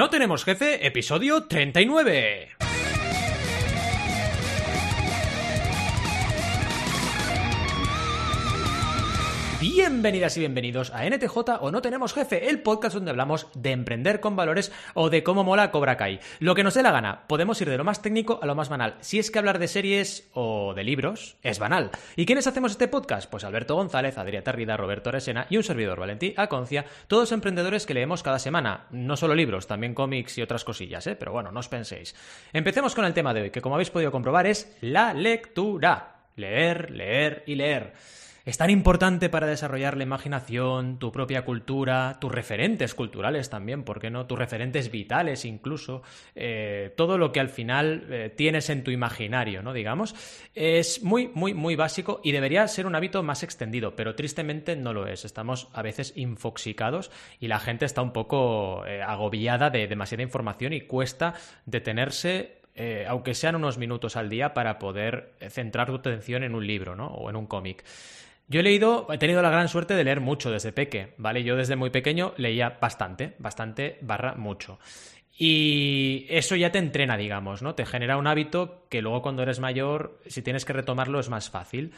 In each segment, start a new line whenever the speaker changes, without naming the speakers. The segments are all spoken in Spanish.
No tenemos jefe, episodio 39. Bienvenidas y bienvenidos a NTJ o No Tenemos Jefe, el podcast donde hablamos de emprender con valores o de cómo mola Cobra Kai. Lo que nos dé la gana, podemos ir de lo más técnico a lo más banal. Si es que hablar de series o de libros es banal. ¿Y quiénes hacemos este podcast? Pues Alberto González, Adrià Tarrida, Roberto Resena y un servidor, Valentí Aconcia, todos emprendedores que leemos cada semana. No solo libros, también cómics y otras cosillas, ¿eh? Pero bueno, no os penséis. Empecemos con el tema de hoy, que como habéis podido comprobar es la lectura. Leer, leer y leer. Es tan importante para desarrollar la imaginación, tu propia cultura, tus referentes culturales también, ¿por qué no? Tus referentes vitales incluso, eh, todo lo que al final eh, tienes en tu imaginario, ¿no? Digamos, es muy, muy, muy básico y debería ser un hábito más extendido, pero tristemente no lo es. Estamos a veces infoxicados y la gente está un poco eh, agobiada de demasiada información y cuesta detenerse aunque sean unos minutos al día, para poder centrar tu atención en un libro ¿no? o en un cómic. Yo he leído, he tenido la gran suerte de leer mucho desde peque, ¿vale? Yo desde muy pequeño leía bastante, bastante barra mucho. Y eso ya te entrena, digamos, ¿no? Te genera un hábito que luego cuando eres mayor, si tienes que retomarlo, es más fácil.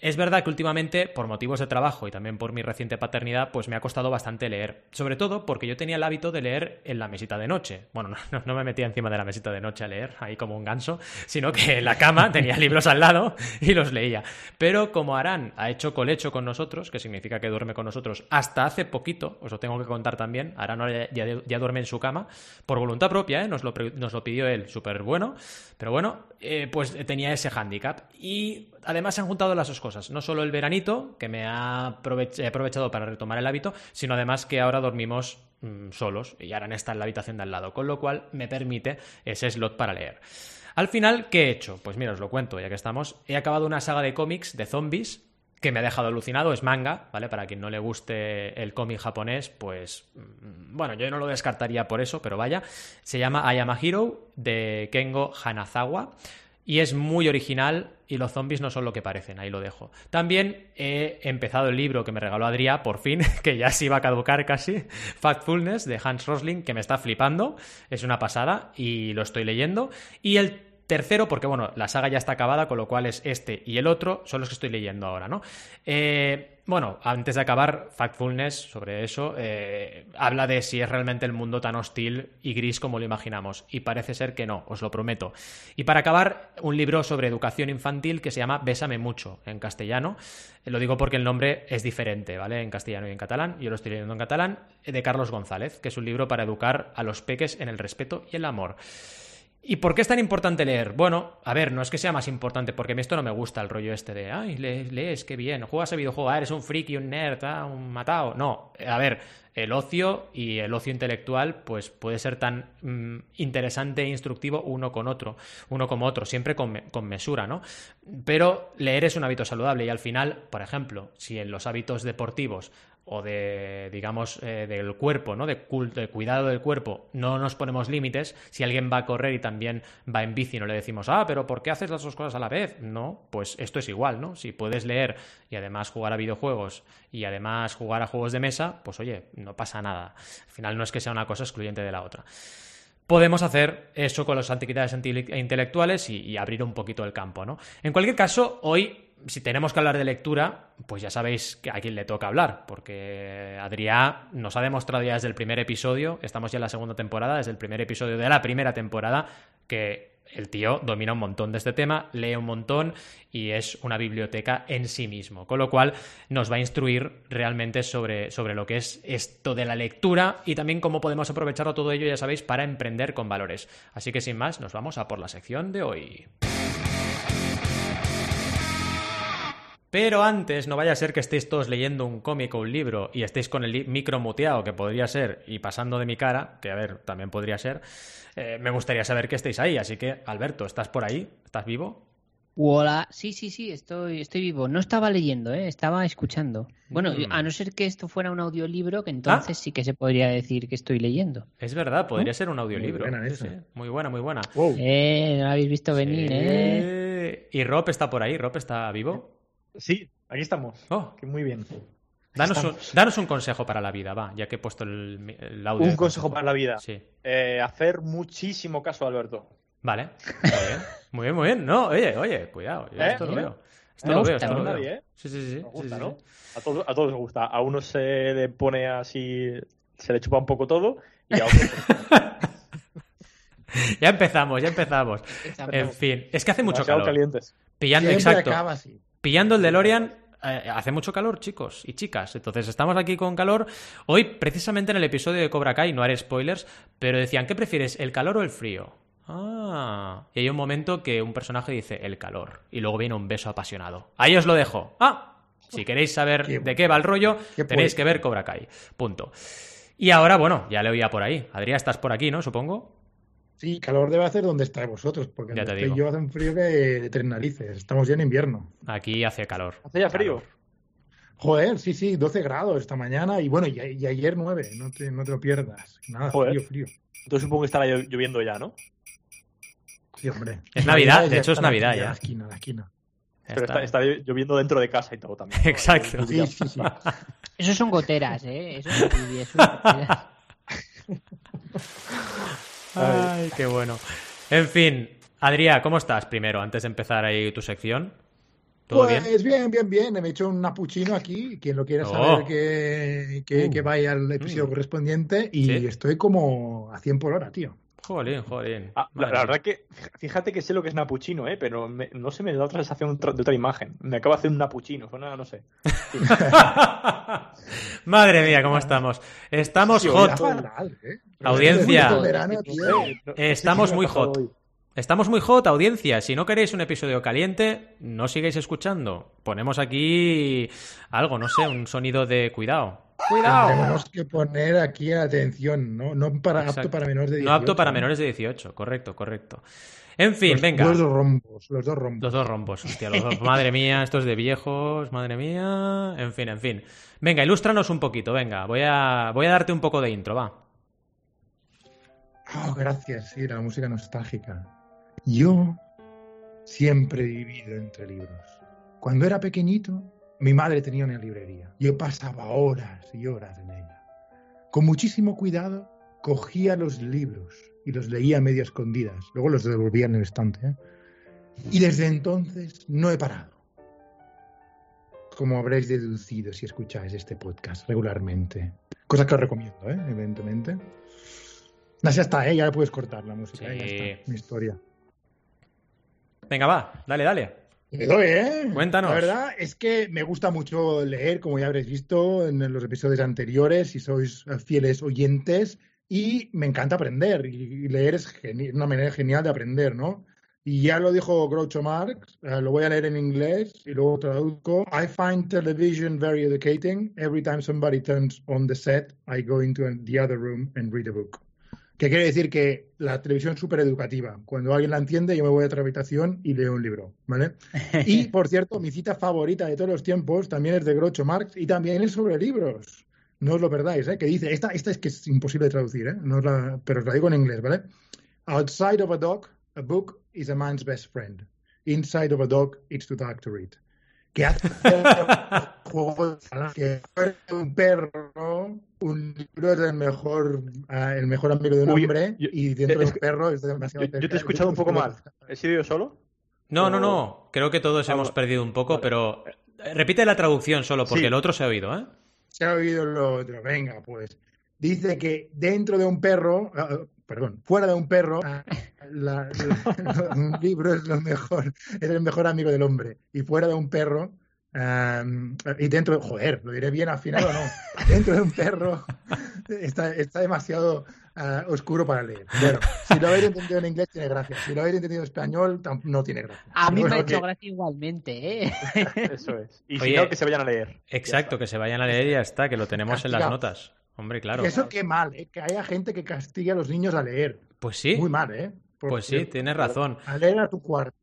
Es verdad que últimamente, por motivos de trabajo y también por mi reciente paternidad, pues me ha costado bastante leer. Sobre todo porque yo tenía el hábito de leer en la mesita de noche. Bueno, no, me metía encima de la mesita de noche a leer, ahí como un ganso, sino que en la cama tenía libros al lado y los leía. Pero como Arán ha hecho colecho con nosotros, que significa que duerme con nosotros hasta hace poquito, os lo tengo que contar también, Arán ya, duerme en su cama, por voluntad propia, ¿eh? nos, lo, nos lo pidió él, súper bueno. Pero bueno, eh, pues tenía ese hándicap. Y además se han juntado las dos cosas. No solo el veranito, que me ha aprovechado para retomar el hábito, sino además que ahora dormimos mm, solos y ahora está en la habitación de al lado, con lo cual me permite ese slot para leer. Al final, ¿qué he hecho? Pues mira, os lo cuento, ya que estamos. He acabado una saga de cómics de zombies que me ha dejado alucinado, es manga, ¿vale? Para quien no le guste el cómic japonés, pues mm, bueno, yo no lo descartaría por eso, pero vaya. Se llama I Am a Hero de Kengo Hanazawa y es muy original y los zombies no son lo que parecen, ahí lo dejo. También he empezado el libro que me regaló Adrià, por fin, que ya se iba a caducar casi, Factfulness de Hans Rosling, que me está flipando, es una pasada y lo estoy leyendo. Y el Tercero, porque bueno, la saga ya está acabada, con lo cual es este y el otro, son los que estoy leyendo ahora, ¿no? Eh, bueno, antes de acabar, Factfulness, sobre eso, eh, habla de si es realmente el mundo tan hostil y gris como lo imaginamos. Y parece ser que no, os lo prometo. Y para acabar, un libro sobre educación infantil que se llama Bésame mucho, en castellano. Eh, lo digo porque el nombre es diferente, ¿vale? En castellano y en catalán. Yo lo estoy leyendo en catalán, de Carlos González, que es un libro para educar a los peques en el respeto y el amor. ¿Y por qué es tan importante leer? Bueno, a ver, no es que sea más importante, porque a mí esto no me gusta el rollo este de, ay, lees, qué bien, juegas a videojuego, ah, eres un friki, un nerd, ah, un matado. No, a ver, el ocio y el ocio intelectual, pues puede ser tan mm, interesante e instructivo uno con otro, uno como otro, siempre con, con mesura, ¿no? Pero leer es un hábito saludable y al final, por ejemplo, si en los hábitos deportivos o de, digamos, eh, del cuerpo, ¿no? De, cuidado del cuerpo, no nos ponemos límites. Si alguien va a correr y también va en bici, no le decimos, ah, pero ¿por qué haces las dos cosas a la vez? No, pues esto es igual, ¿no? Si puedes leer y además jugar a videojuegos y además jugar a juegos de mesa, pues oye, no pasa nada. Al final no es que sea una cosa excluyente de la otra podemos hacer eso con las antiquidades intelectuales y, abrir un poquito el campo, ¿no? En cualquier caso, hoy si tenemos que hablar de lectura, pues ya sabéis a quién le toca hablar, porque Adrià nos ha demostrado ya desde el primer episodio, estamos ya en la segunda temporada, desde el primer episodio de la primera temporada, que el tío domina un montón de este tema, lee un montón y es una biblioteca en sí mismo. Con lo cual nos va a instruir realmente sobre, sobre lo que es esto de la lectura y también cómo podemos aprovecharlo todo ello, ya sabéis, para emprender con valores. Así que sin más, nos vamos a por la sección de hoy. Pero antes, no vaya a ser que estéis todos leyendo un cómic o un libro y estéis con el micro muteado, que podría ser, y pasando de mi cara, que a ver, también podría ser, eh, me gustaría saber que estéis ahí. Así que, Alberto, ¿estás por ahí? ¿Estás vivo?
Hola, sí, sí, sí, estoy, estoy vivo. No estaba leyendo, ¿eh? estaba escuchando. Bueno, mm. a no ser que esto fuera un audiolibro, que entonces ah. sí que se podría decir que estoy leyendo.
Es verdad, podría ser un audiolibro. Muy buena, muy buena, muy buena.
Eh, no lo habéis visto venir, ¿eh?
¿Y Rob está por ahí? ¿Rob está vivo?
Sí, aquí estamos. Oh. muy bien.
Danos un, danos un, consejo para la vida, va, ya que he puesto el, el audio.
Un consejo para la vida.
Sí.
Eh, hacer muchísimo caso a Alberto.
Vale, muy bien, muy bien, muy bien. No, oye, oye, cuidado, yo
¿Eh?
esto lo
¿Eh?
veo. Esto lo veo, esto lo
¿no?
veo.
Nadie, ¿eh?
Sí, sí, sí. sí,
Nos gusta,
sí,
¿no?
sí.
A todos, a todos les gusta. A uno se le pone así, se le chupa un poco todo y a otros
Ya empezamos, ya empezamos. En fin, es que hace mucho
demasiado
calor.
calientes.
Pillando,
Siempre
exacto.
acaba así.
Pillando el DeLorean, eh, hace mucho calor, chicos y chicas. Entonces estamos aquí con calor. Hoy, precisamente en el episodio de Cobra Kai, no haré spoilers, pero decían, ¿qué prefieres, el calor o el frío? Ah, y hay un momento que un personaje dice el calor y luego viene un beso apasionado. Ahí os lo dejo. Ah, si queréis saber
Qué
de qué va el rollo, tenéis que ver Cobra Kai. Punto. Y ahora, bueno, ya le oía por ahí. Adrián, estás por aquí, ¿no? Supongo.
Sí, calor debe hacer donde estáis vosotros, porque
Ya
donde
te
estoy
digo.
yo hace un frío que de tres narices. Estamos ya en invierno.
Aquí hace calor.
Hace ya frío.
Calor.
Joder, sí, sí, 12 grados esta mañana y bueno, y, y ayer 9, no te, no te lo pierdas. Nada,
Joder.
frío, frío.
Entonces supongo que estará llo- lloviendo ya, ¿no?
Sí, hombre.
Es Navidad, de hecho es Navidad
aquí,
ya.
La esquina, la esquina.
Pero
está.
está, está lloviendo dentro de casa y todo también. ¿no?
Exacto.
Sí, sí, sí.
Eso son goteras, ¿eh? Eso es lluvia, eso es goteras.
Ay, qué bueno. En fin, Adrián, ¿cómo estás primero, antes de empar ahí tu sección? ¿Todo
pues
bien?
bien, bien, bien. Me he hecho un apuchino aquí. Quien lo quiera
Oh.
saber que, que,
Uh.
que vaya al episodio
Mm.
correspondiente. Y
Sí.
estoy como a 100 por hora, tío.
Jolín, jolín.
Ah, la,
Madre
la
mía.
verdad que, fíjate que sé lo que es Napuchino, ¿eh? pero me- no se me da otra sensación de otra imagen. Me acabo de hacer un Napuchino, suena, no sé.
Madre mía, ¿cómo estamos? Estamos hot.
¿eh?
Audiencia. Estamos muy hot. Estamos muy hot, audiencia. Si no queréis un episodio caliente, no sigáis escuchando. Ponemos aquí algo, no sé, un sonido de cuidado. ¡Cuidado!
Tenemos que poner aquí atención, ¿no? No para,
Exacto.
apto para menores de 18.
No apto para menores de 18, correcto, correcto. En fin,
Los-
venga.
Los dos rombos, los dos rombos.
Los dos rombos, hostia, los dos. Madre mía, estos de viejos, madre mía. En fin, en fin. Venga, ilústranos un poquito, venga. Voy a, voy a darte un poco de intro, va.
Oh, gracias, sí, la música nostálgica. Yo siempre he vivido entre libros. Cuando era pequeñito, mi madre tenía una librería. Yo pasaba horas y horas en ella. Con muchísimo cuidado, cogía los libros y los leía medio escondidas. Luego los devolvía en el estante. ¿eh? Y desde entonces no he parado. Como habréis deducido si escucháis este podcast regularmente. Cosa que os recomiendo, ¿eh? evidentemente. No, ya está, ¿eh? ya puedes cortar la música. Ya
Sí.
está, mi historia.
Venga, va, dale, dale.
Le doy, ¿eh?
Cuéntanos.
La verdad es que me gusta mucho leer, como ya habréis visto en los episodios anteriores, si sois fieles oyentes, y me encanta aprender. Y leer es una manera genial de aprender, ¿no? Y ya lo dijo Groucho Marx, eh, lo voy a leer en inglés y luego traduzco. I find television very educating. Every time somebody turns on the set, I go into the other room and read a book. Que quiere decir que la televisión es súper educativa. Cuando alguien la entiende, yo me voy a otra habitación y leo un libro, ¿vale? Y, por cierto, mi cita favorita de todos los tiempos también es de Groucho Marx y también es sobre libros. No os lo perdáis, ¿eh? Que dice, esta, esta es que es imposible de traducir, ¿eh? No os la- pero os la digo en inglés, ¿vale? Outside of a dog, a book is a man's best friend. Inside of a dog, it's too dark to read. Que hace juego de palabras, que fuera un perro, un libro es el mejor, ah, el mejor amigo de un
Uy,
hombre
yo-
y dentro de
es
un
que-
perro es demasiado
Yo, yo te he escuchado un poco mal. ¿He sido yo solo?
No, no,
O-
no. Creo que todos hemos perdido un poco,
Vale.
pero eh, repite la traducción solo, porque
Sí.
el otro se ha oído, ¿eh?
Se ha oído lo otro. Venga, pues. Dice que dentro de un perro, ah, ah, perdón, fuera de un perro, la- la- un libro es lo mejor, es el mejor amigo del hombre. Y fuera de un perro, y dentro, joder, lo diré bien afinado o no. Dentro de un perro está, está demasiado ah, oscuro para leer. Bueno, si lo habéis entendido en inglés tiene gracia. Si lo habéis entendido en español no tiene gracia.
A mí me ha hecho
que-
gracia igualmente, ¿eh?
Eso es. Y
Oye,
si no, que se vayan a leer.
Exacto, que se vayan a leer y ya está, que lo tenemos en las notas. Hombre, claro.
Eso qué mal, ¿eh? que haya gente que castigue a los niños a leer.
Pues sí,
Muy mal, ¿eh?
Pues sí, tienes razón.
A leer a tu cuarto.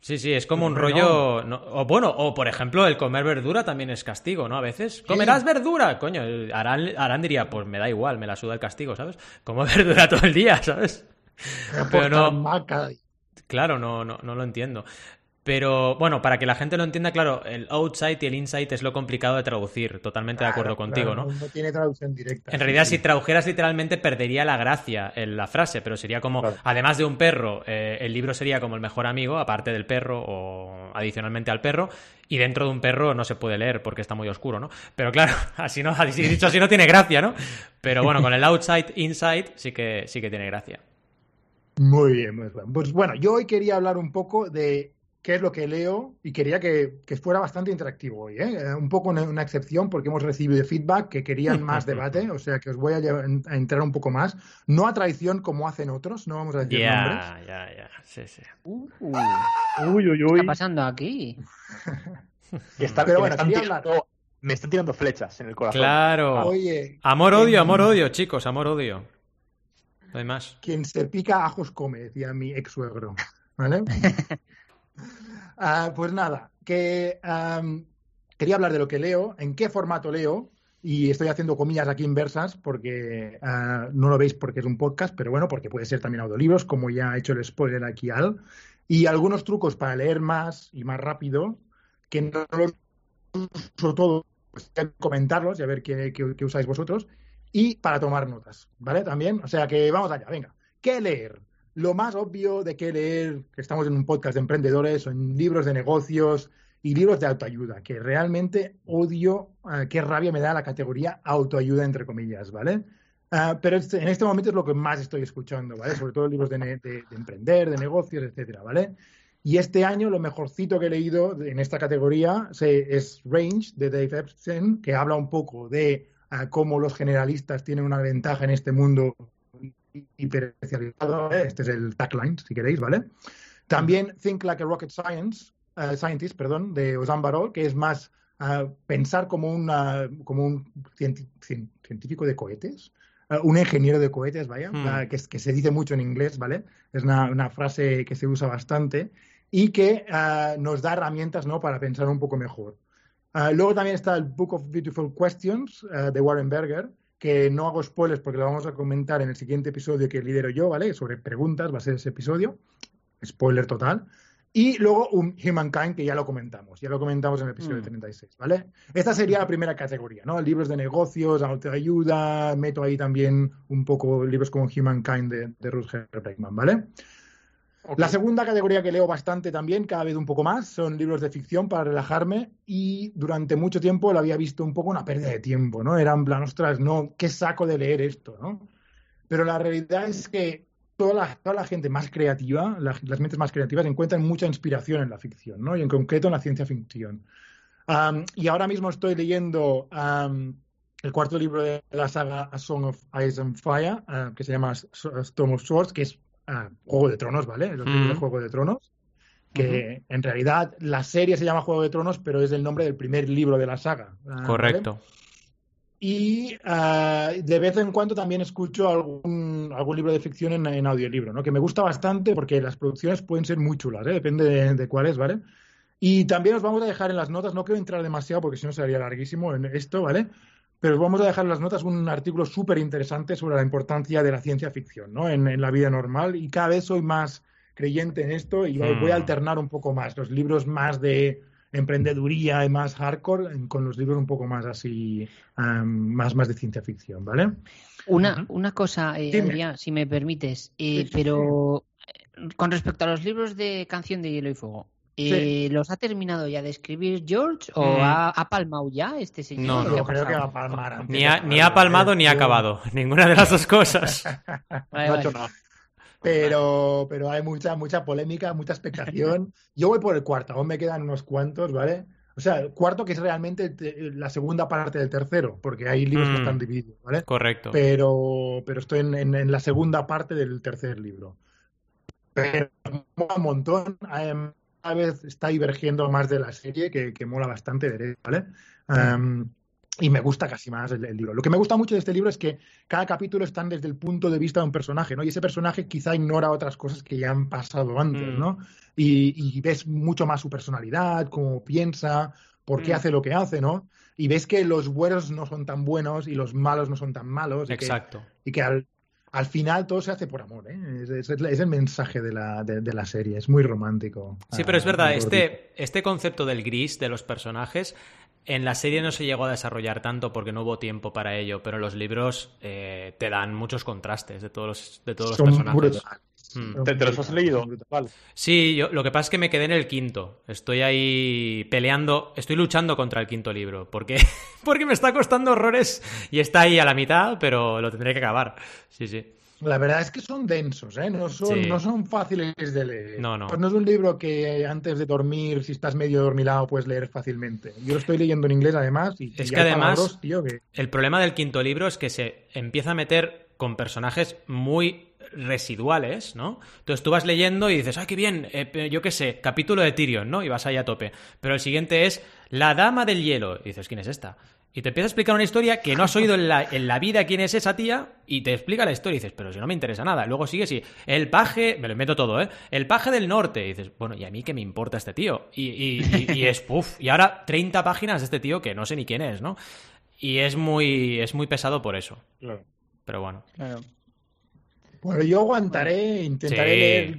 Sí, sí, es como un rollo. no- o bueno, o por ejemplo, el comer verdura también es castigo, ¿no? A veces. ¿Comerás verdura? Coño, Arán, Arán diría, pues me da igual, me la suda el castigo, ¿sabes? Como verdura todo el día, ¿sabes? Pero no. Claro, no, no, no lo entiendo. Pero bueno, para que la gente lo entienda, claro, el outside y el inside es lo complicado de traducir. Totalmente de acuerdo contigo,
claro,
¿no?
No tiene traducción directa.
En realidad, si tradujeras literalmente, perdería la gracia en la frase, pero sería como,
Claro.
además de un perro, eh, el libro sería como el mejor amigo, aparte del perro o adicionalmente al perro, y dentro de un perro no se puede leer porque está muy oscuro, ¿no? Pero claro, así no, así dicho así no tiene gracia, ¿no? Pero bueno, con el outside, inside sí que, sí que tiene gracia.
Muy bien, muy bien. Pues bueno, yo hoy quería hablar un poco de qué es lo que leo y quería que, que fuera bastante interactivo hoy, ¿eh? Eh, Un poco una, una excepción porque hemos recibido feedback que querían más debate, o sea que os voy a, llevar- a entrar un poco más. No a traición como hacen otros, no vamos a decir nombres.
Ya, ya, ya, sí, sí.
Uh,
Uy, uy,
¿Qué
uy.
está pasando aquí?
Pero bueno,
me, están
quería
tirando, me están tirando flechas en el corazón.
Claro.
Oye,
Amor-odio, amor-odio, chicos, amor-odio. No hay más.
Quien se pica ajos come, decía mi ex suegro. ¿Vale? Ah, pues nada, que quería hablar de lo que leo, en qué formato leo, y estoy haciendo comillas aquí inversas porque ah, no lo veis porque es un podcast, pero bueno, porque puede ser también audiolibros, como ya ha hecho el spoiler aquí Al, y algunos trucos para leer más y más rápido, que no los uso todos, pues, comentarlos y a ver qué usáis vosotros, y para tomar notas, ¿vale? También, o sea que vamos allá, venga. ¿Qué leer? Lo más obvio de qué leer, que estamos en un podcast de emprendedores, son libros de negocios y libros de autoayuda, que realmente odio, eh, qué rabia me da la categoría autoayuda, entre comillas, ¿vale? Ah, pero este- en este momento es lo que más estoy escuchando, ¿vale? Sobre todo libros de, emprender, de negocios, etcétera, ¿vale? Y este año lo mejorcito que he leído en esta categoría es Range de Dave Epstein, que habla un poco de ah, cómo los generalistas tienen una ventaja en este mundo hiperespecializado. ¿eh? Este es el tagline, si queréis, ¿vale? También Think Like a Rocket Science, eh, Scientist, perdón, de Ozan Barol, que es más ah, pensar como, una, como un científico de cohetes, ah, un ingeniero de cohetes, vaya,
Hmm.
que, que se dice mucho en inglés, ¿vale? Es una, una frase que se usa bastante y que nos da herramientas ¿no? para pensar un poco mejor. Luego también está el Book of Beautiful Questions de Warren Berger, que no hago spoilers porque lo vamos a comentar en el siguiente episodio que lidero yo, ¿vale? Sobre preguntas, va a ser ese episodio. Spoiler total. Y luego un Humankind, que ya lo comentamos, ya lo comentamos en el episodio
Mm.
36, ¿vale? Esta sería la primera categoría, ¿no? Libros de negocios, autoayuda, meto ahí también un poco libros como Humankind de, de Rutger Bregman, ¿vale?
Ok.
La segunda categoría que leo bastante también, cada vez un poco más, son libros de ficción para relajarme y durante mucho tiempo lo había visto un poco una pérdida de tiempo, ¿no? Era en plan, ostras, no, ¿qué saco de leer esto, no? Pero la realidad es que toda la, toda la gente más creativa, la- las mentes más creativas, encuentran mucha inspiración en la ficción, ¿no? Y en concreto en la ciencia ficción. Am, y ahora mismo estoy leyendo am, el cuarto libro de la saga A Song of Ice and Fire, ah, que se llama Storm of Swords, que es Juego de Tronos, ¿vale? Los libros de
Mm.
Juego de Tronos. Que en realidad la serie se llama Juego de Tronos, pero es el nombre del primer libro de la saga. ¿vale?
Correcto.
Y ah, de vez en cuando también escucho algún, algún libro de ficción en, en audiolibro, ¿no? Que me gusta bastante porque las producciones pueden ser muy chulas, ¿eh? Depende de, de cuáles, ¿vale? Y también os vamos a dejar en las notas, no quiero entrar demasiado porque si no sería larguísimo en esto, ¿vale? Pero os vamos a dejar en las notas un artículo súper interesante sobre la importancia de la ciencia ficción, ¿no? En, en la vida normal y cada vez soy más creyente en esto y voy- voy a alternar un poco más. Los libros más de emprendeduría y más hardcore con los libros un poco más así, am, más, más de ciencia ficción, ¿vale?
Una, una cosa, eh, si me permites, eh,
Sí, sí,
pero eh, con respecto a los libros de Canción de Hielo y Fuego, eh, ¿los ha terminado ya de escribir George o
Mm.
ha, ha palmado ya este señor?
No,
¿Qué
no.
ha
Yo creo que va a palmar
Ni ha, ni ha palmado ni ha acabado. Ninguna de las dos cosas.
Vale,
No ha hecho nada.
Pero, pero hay mucha, mucha polémica, mucha expectación. Yo voy por el cuarto, aún me quedan unos cuantos, ¿vale? O sea, el cuarto que es realmente te- la segunda parte del tercero, porque hay libros
Mm.
que están divididos, ¿vale?
Correcto.
Pero, pero estoy en, en- en la segunda parte del tercer libro. Pero un montón. Cada vez está divergiendo más de la serie, que, que mola bastante, ¿vale? Em, y me gusta casi más el, el libro. Lo que me gusta mucho de este libro es que cada capítulo están desde el punto de vista de un personaje, ¿no? Y ese personaje quizá ignora otras cosas que ya han pasado antes,
Mm.
¿no? Y, y ves mucho más su personalidad, cómo piensa, por qué
Mm.
hace lo que hace, ¿no? Y ves que los buenos no son tan buenos y los malos no son tan malos. Y que,
Exacto.
y que al, al final todo se hace por amor, ¿eh? es, es, el mensaje de la, de, de la, serie, es muy romántico.
Sí, pero es ah, verdad, este, este concepto del gris de los personajes en la serie no se llegó a desarrollar tanto porque no hubo tiempo para ello, pero los libros eh, te dan muchos contrastes de todos los, de todos los personajes.
Hmm. ¿Te, los has leído?
Sí, yo, lo que pasa es que me quedé en el quinto. Estoy ahí peleando, estoy luchando contra el quinto libro. ¿Por qué? porque me está costando horrores y está ahí a la mitad, pero lo tendré que acabar. Sí, sí.
La verdad es que son densos, ¿eh? no, son, no son fáciles de leer.
No, no.
Pues no es un libro que antes de dormir, si estás medio dormilado, puedes leer fácilmente. Yo lo estoy leyendo en inglés además. Y,
es que además, el problema del quinto libro es que se empieza a meter con personajes muy residuales, ¿no? Entonces tú vas leyendo y dices, ¡ay, qué bien! Eh, yo qué sé, capítulo de Tyrion, ¿no? Y vas ahí a tope. Pero el siguiente es La Dama del Hielo. Y dices, ¿quién es esta? Y te empieza a explicar una historia que no has oído en la, en la, vida quién es esa tía y te explica la historia y dices, pero si no me interesa nada. Luego sigue y el paje, me lo invento todo, ¿eh? El paje del norte. Y dices, bueno, ¿y a mí qué me importa este tío? Y, y, y, es, puff, y ahora 30 páginas de este tío que no sé ni quién es, ¿no? Y es muy, es muy pesado por eso. Claro. Pero bueno. Claro.
Bueno, yo aguantaré, intentaré leer,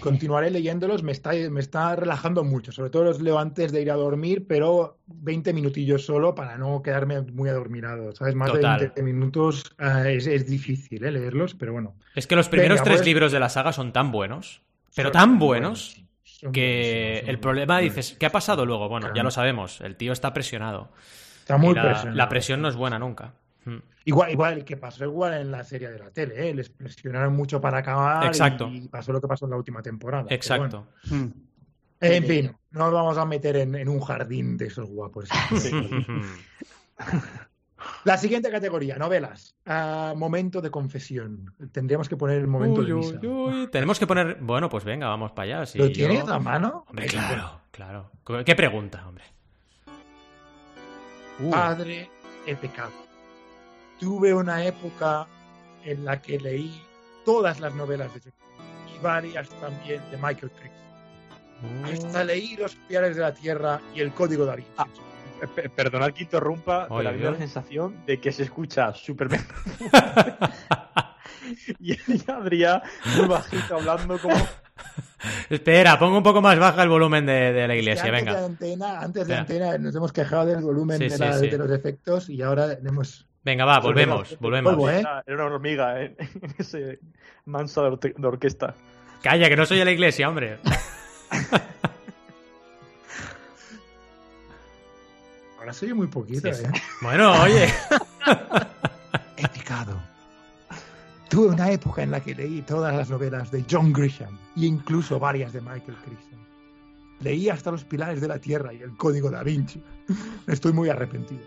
continuaré leyéndolos, me está, me está relajando mucho, sobre todo los leo antes de ir a dormir, pero 20 minutillos solo para no quedarme muy adormirado, ¿sabes? Más de 20 minutos uh, es, es, difícil ¿eh? leerlos, pero bueno.
Es que los primeros Venga, tres pues... libros de la saga son tan buenos, pero son tan buenos, buenos que el problema dices, ¿qué ha pasado luego? Bueno, claro. ya lo sabemos, el tío está presionado.
Está muy
la,
presionado.
La presión no es buena nunca.
Hmm. Igual, igual que pasó igual en la serie de la tele, ¿eh? les presionaron mucho para acabar
Exacto.
y pasó lo que pasó en la última temporada.
Exacto.
Bueno. Hmm. En fin, no nos vamos a meter en, en un jardín de esos guapos. la siguiente categoría, novelas. Uh, momento de confesión. Tendríamos que poner el momento
uy,
de misa.
Uy, uy. Tenemos que poner. Bueno, pues venga, vamos para allá. Si
¿Lo
yo...
tienes a mano?
Hombre, claro, claro. ¿Qué pregunta, hombre?
Padre, he pecado tuve una época en la que leí todas las novelas de Shakespeare y varias también de Michael Crichton. Oh. Hasta leí Los pilares de la Tierra y El Código Vinci.
Ah, perdonad que interrumpa, Oye, pero a mí la sensación de que se escucha súper y Adrián muy bajito hablando como...
Espera, pongo un poco más baja el volumen de, de la iglesia,
antes
venga.
De antena, antes de antena nos hemos quejado del volumen sí, de, la, sí, de, los efectos y ahora hemos
Venga, va, volvemos, volvemos.
Polvo, ¿eh? Era una hormiga ¿eh? en ese manso de, or de, orquesta.
Calla, que no soy de la iglesia, hombre.
Ahora soy muy poquito, sí, ¿eh?
Bueno, oye.
He picado. Tuve una época en la que leí todas las novelas de John Grisham e incluso varias de Michael Crichton. Leí hasta Los Pilares de la Tierra y El Código da Vinci. Estoy muy arrepentido.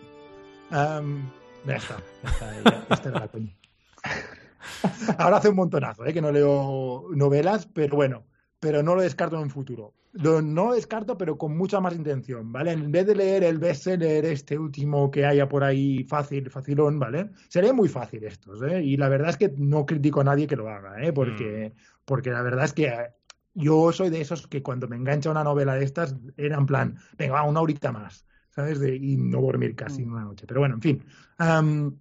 Um, ya está, ya está, ya, esta era la coña. Ahora hace un montonazo, ¿eh? que no leo novelas, pero bueno, pero no lo descarto en un futuro. Lo, no lo descarto, pero con mucha más intención, ¿vale? En vez de leer el bestseller este último que haya por ahí fácil, facilón, ¿vale? Sería muy fácil estos, ¿eh? Y la verdad es que no critico a nadie que lo haga, ¿eh? Porque, mm. porque la verdad es que yo soy de esos que cuando me engancha una novela de estas, era en plan, venga, va, una horita más. ¿Sabes? De, y no dormir casi una noche. Pero bueno, en fin. Um,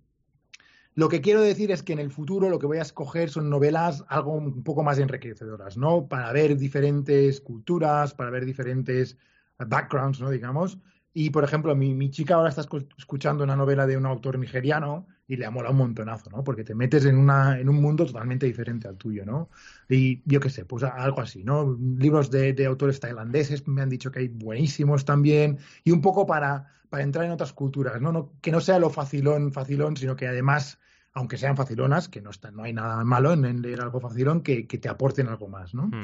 lo que quiero decir es que en el futuro lo que voy a escoger son novelas algo un poco más enriquecedoras, ¿no? Para ver diferentes culturas, para ver diferentes backgrounds, ¿no? Digamos. Y, por ejemplo, mi, mi chica ahora está escuchando una novela de un autor nigeriano y le ha molado un montonazo, ¿no? Porque te metes en, una, en un mundo totalmente diferente al tuyo, ¿no? Y yo qué sé, pues algo así, ¿no? Libros de, de, autores tailandeses me han dicho que hay buenísimos también y un poco para, para entrar en otras culturas, ¿no? ¿no? Que no sea lo facilón, facilón, sino que además, aunque sean facilonas, que no, está, no hay nada malo en, leer algo facilón, que, que, te aporten algo más, ¿no? Hmm.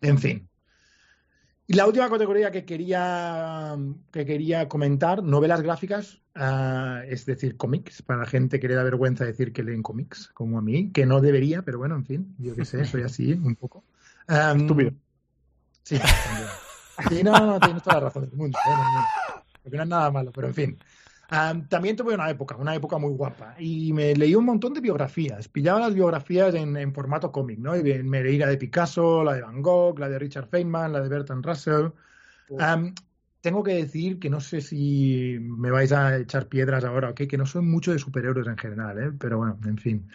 En fin, y la última categoría que quería, que quería comentar, novelas gráficas, uh, es decir, cómics, para la gente que le da vergüenza decir que leen cómics, como a mí, que no debería, pero bueno, en fin, yo qué sé, soy así un poco.
Um, Estúpido.
Sí, sí, no, no, tienes toda la razón del mundo. No, no, no, porque no es nada malo, pero en fin. Um, también tuve una época, una época muy guapa, y me leí un montón de biografías. Pillaba las biografías en, en formato cómic, ¿no? Y me leí la de Picasso, la de Van Gogh, la de Richard Feynman, la de Bertrand Russell. Um, tengo que decir que no sé si me vais a echar piedras ahora o qué, que no soy mucho de superhéroes en general, ¿eh? pero bueno, en fin.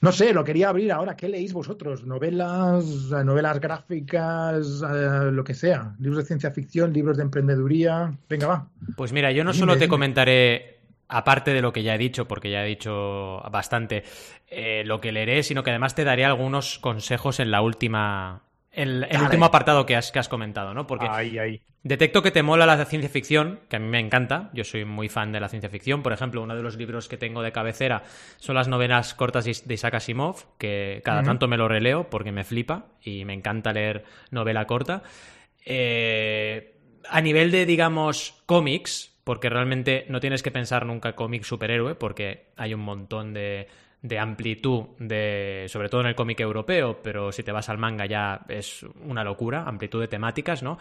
No sé, lo quería abrir ahora. ¿Qué leéis vosotros? ¿Novelas, eh, novelas gráficas, eh, lo que sea? ¿Libros de ciencia ficción, libros de emprendeduría? Venga, va.
Pues mira, yo no solo te comentaré, aparte de lo que ya he dicho, porque ya he dicho bastante, eh, lo que leeré, sino que además te daré algunos consejos en la última el, último apartado que has, que has comentado, ¿no? Porque detecto que te mola la ciencia ficción, que a mí me encanta, yo soy muy fan de la ciencia ficción. Por ejemplo, uno de los libros que tengo de cabecera son las novelas cortas de Isaac Asimov, que cada tanto me lo releo porque me flipa y me encanta leer novela corta. Eh, a nivel de, digamos, cómics, porque realmente no tienes que pensar nunca cómic superhéroe, porque hay un montón de de amplitud, de, sobre todo en el cómic europeo, pero si te vas al manga ya es una locura, amplitud de temáticas, ¿no?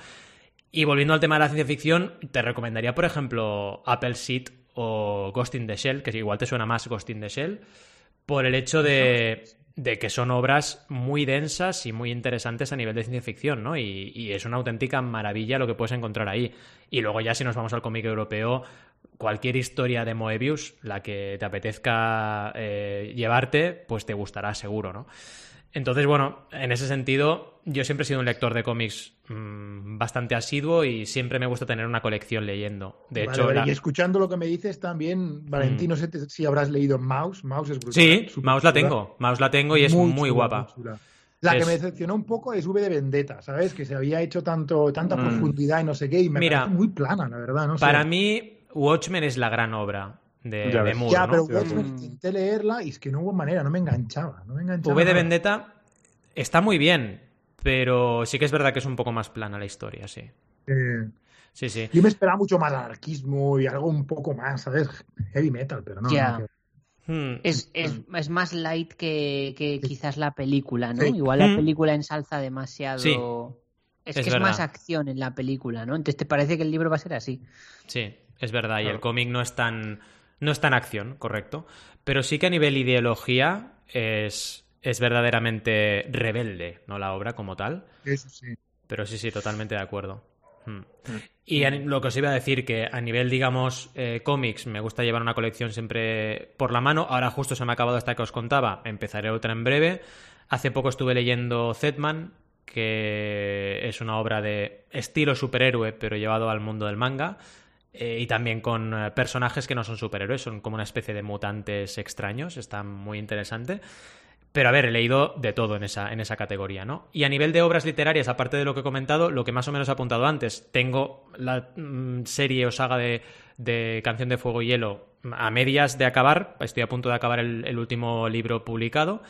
Y volviendo al tema de la ciencia ficción, te recomendaría, por ejemplo, Apple Seed o Ghost in the Shell, que igual te suena más Ghost in the Shell, por el hecho de, de que son obras muy densas y muy interesantes a nivel de ciencia ficción, ¿no? Y, y, es una auténtica maravilla lo que puedes encontrar ahí. Y luego ya si nos vamos al cómic europeo, cualquier historia de Moebius, la que te apetezca eh, llevarte, pues te gustará seguro, ¿no? Entonces, bueno, en ese sentido, yo siempre he sido un lector de cómics mm, bastante asiduo y siempre me gusta tener una colección leyendo. De hecho,
y escuchando lo que me dices también, Valentín, mm. no sé si habrás leído Mouse. Mouse es brutal.
Sí, Mouse la tengo. Mouse la tengo y es muy, guapa.
La que me decepcionó un poco es V de Vendetta, ¿sabes? Que se había hecho tanto, tanta mm. profundidad y no sé qué, y me Mira, muy plana, la verdad. No
para mí, Watchmen es la gran obra de, de Moore,
Ya, pero Watchmen intenté leerla y es que no hubo manera, no me enganchaba. No me enganchaba
v de Vendetta está muy bien, pero sí que es verdad que es un poco más plana la historia, sí. sí, sí.
Yo me esperaba mucho más anarquismo y algo un poco más, ¿sabes? Heavy metal, pero no.
Hmm. es, es, más light que, que quizás la película, ¿no? Igual la hmm. película ensalza demasiado. Es, que es más acción en la película, ¿no? Entonces te parece que el libro va a ser así.
Sí, es verdad. Y el cómic no es tan. No es tan acción, correcto. Pero sí que a nivel ideología es, es verdaderamente rebelde, ¿no? La obra como tal.
Eso sí.
Pero sí, sí, totalmente de acuerdo. Hmm. Y lo que os iba a decir, que a nivel, digamos, eh, cómics, me gusta llevar una colección siempre por la mano. Ahora justo se me ha acabado esta que os contaba, empezaré otra en breve. Hace poco estuve leyendo Zetman, que es una obra de estilo superhéroe, pero llevado al mundo del manga. Eh, y también con eh, personajes que no son superhéroes, son como una especie de mutantes extraños, está muy interesante. Pero a ver, he leído de todo en esa, en esa categoría, ¿no? Y a nivel de obras literarias, aparte de lo que he comentado, lo que más o menos he apuntado antes, tengo la mm, serie o saga de, de, Canción de Fuego y Hielo a medias de acabar, estoy a punto de acabar el último libro publicado,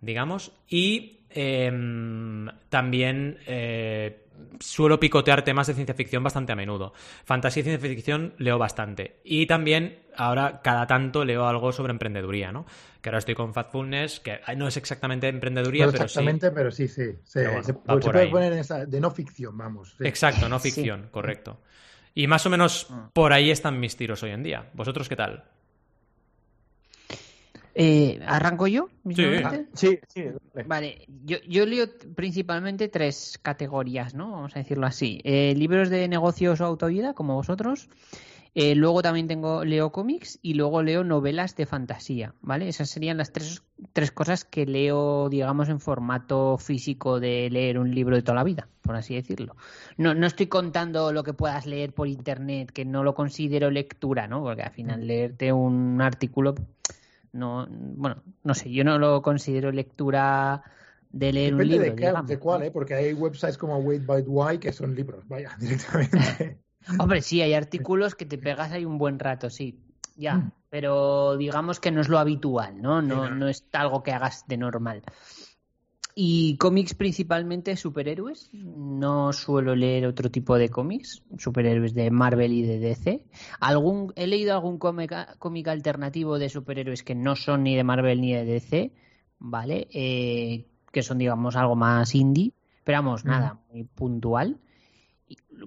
digamos, y Em, también eh, suelo picotear temas de ciencia ficción bastante a menudo. Fantasía y ciencia ficción leo bastante. Y también ahora cada tanto leo algo sobre emprendeduría, ¿no? Que ahora estoy con Fatfulness, que no es exactamente emprendeduría,
no
pero
exactamente, pero sí, sí. Se, puede poner en esa, de no ficción, vamos.
Exacto, no ficción, correcto. Y más o menos ah. por ahí están mis tiros hoy en día. ¿Vosotros qué tal?
Eh, ¿Arranco yo?
Sí, sí,
Vale, yo, yo, leo principalmente tres categorías, ¿no? Vamos a decirlo así. Eh, libros de negocios o autoayuda, como vosotros. Eh, luego también tengo leo cómics y luego leo novelas de fantasía, ¿vale? Esas serían las tres, tres cosas que leo, digamos, en formato físico de leer un libro de toda la vida, por así decirlo. No, no estoy contando lo que puedas leer por internet, que no lo considero lectura, ¿no? Porque al final mm. leerte un artículo no, bueno, no sé, yo no lo considero lectura de leer un libro.
De, de cuál, ¿eh? Porque hay websites como Wait by Why que son libros, vaya, directamente.
Hombre, sí, hay artículos que te pegas ahí un buen rato, sí, ya, mm. pero digamos que no es lo habitual, ¿no? No, no es algo que hagas de normal. Y cómics principalmente superhéroes. No suelo leer otro tipo de cómics, superhéroes de Marvel y de DC. Algún, he leído algún cómic, alternativo de superhéroes que no son ni de Marvel ni de DC, ¿vale? Eh, que son, digamos, algo más indie. Pero vamos, nada, muy puntual.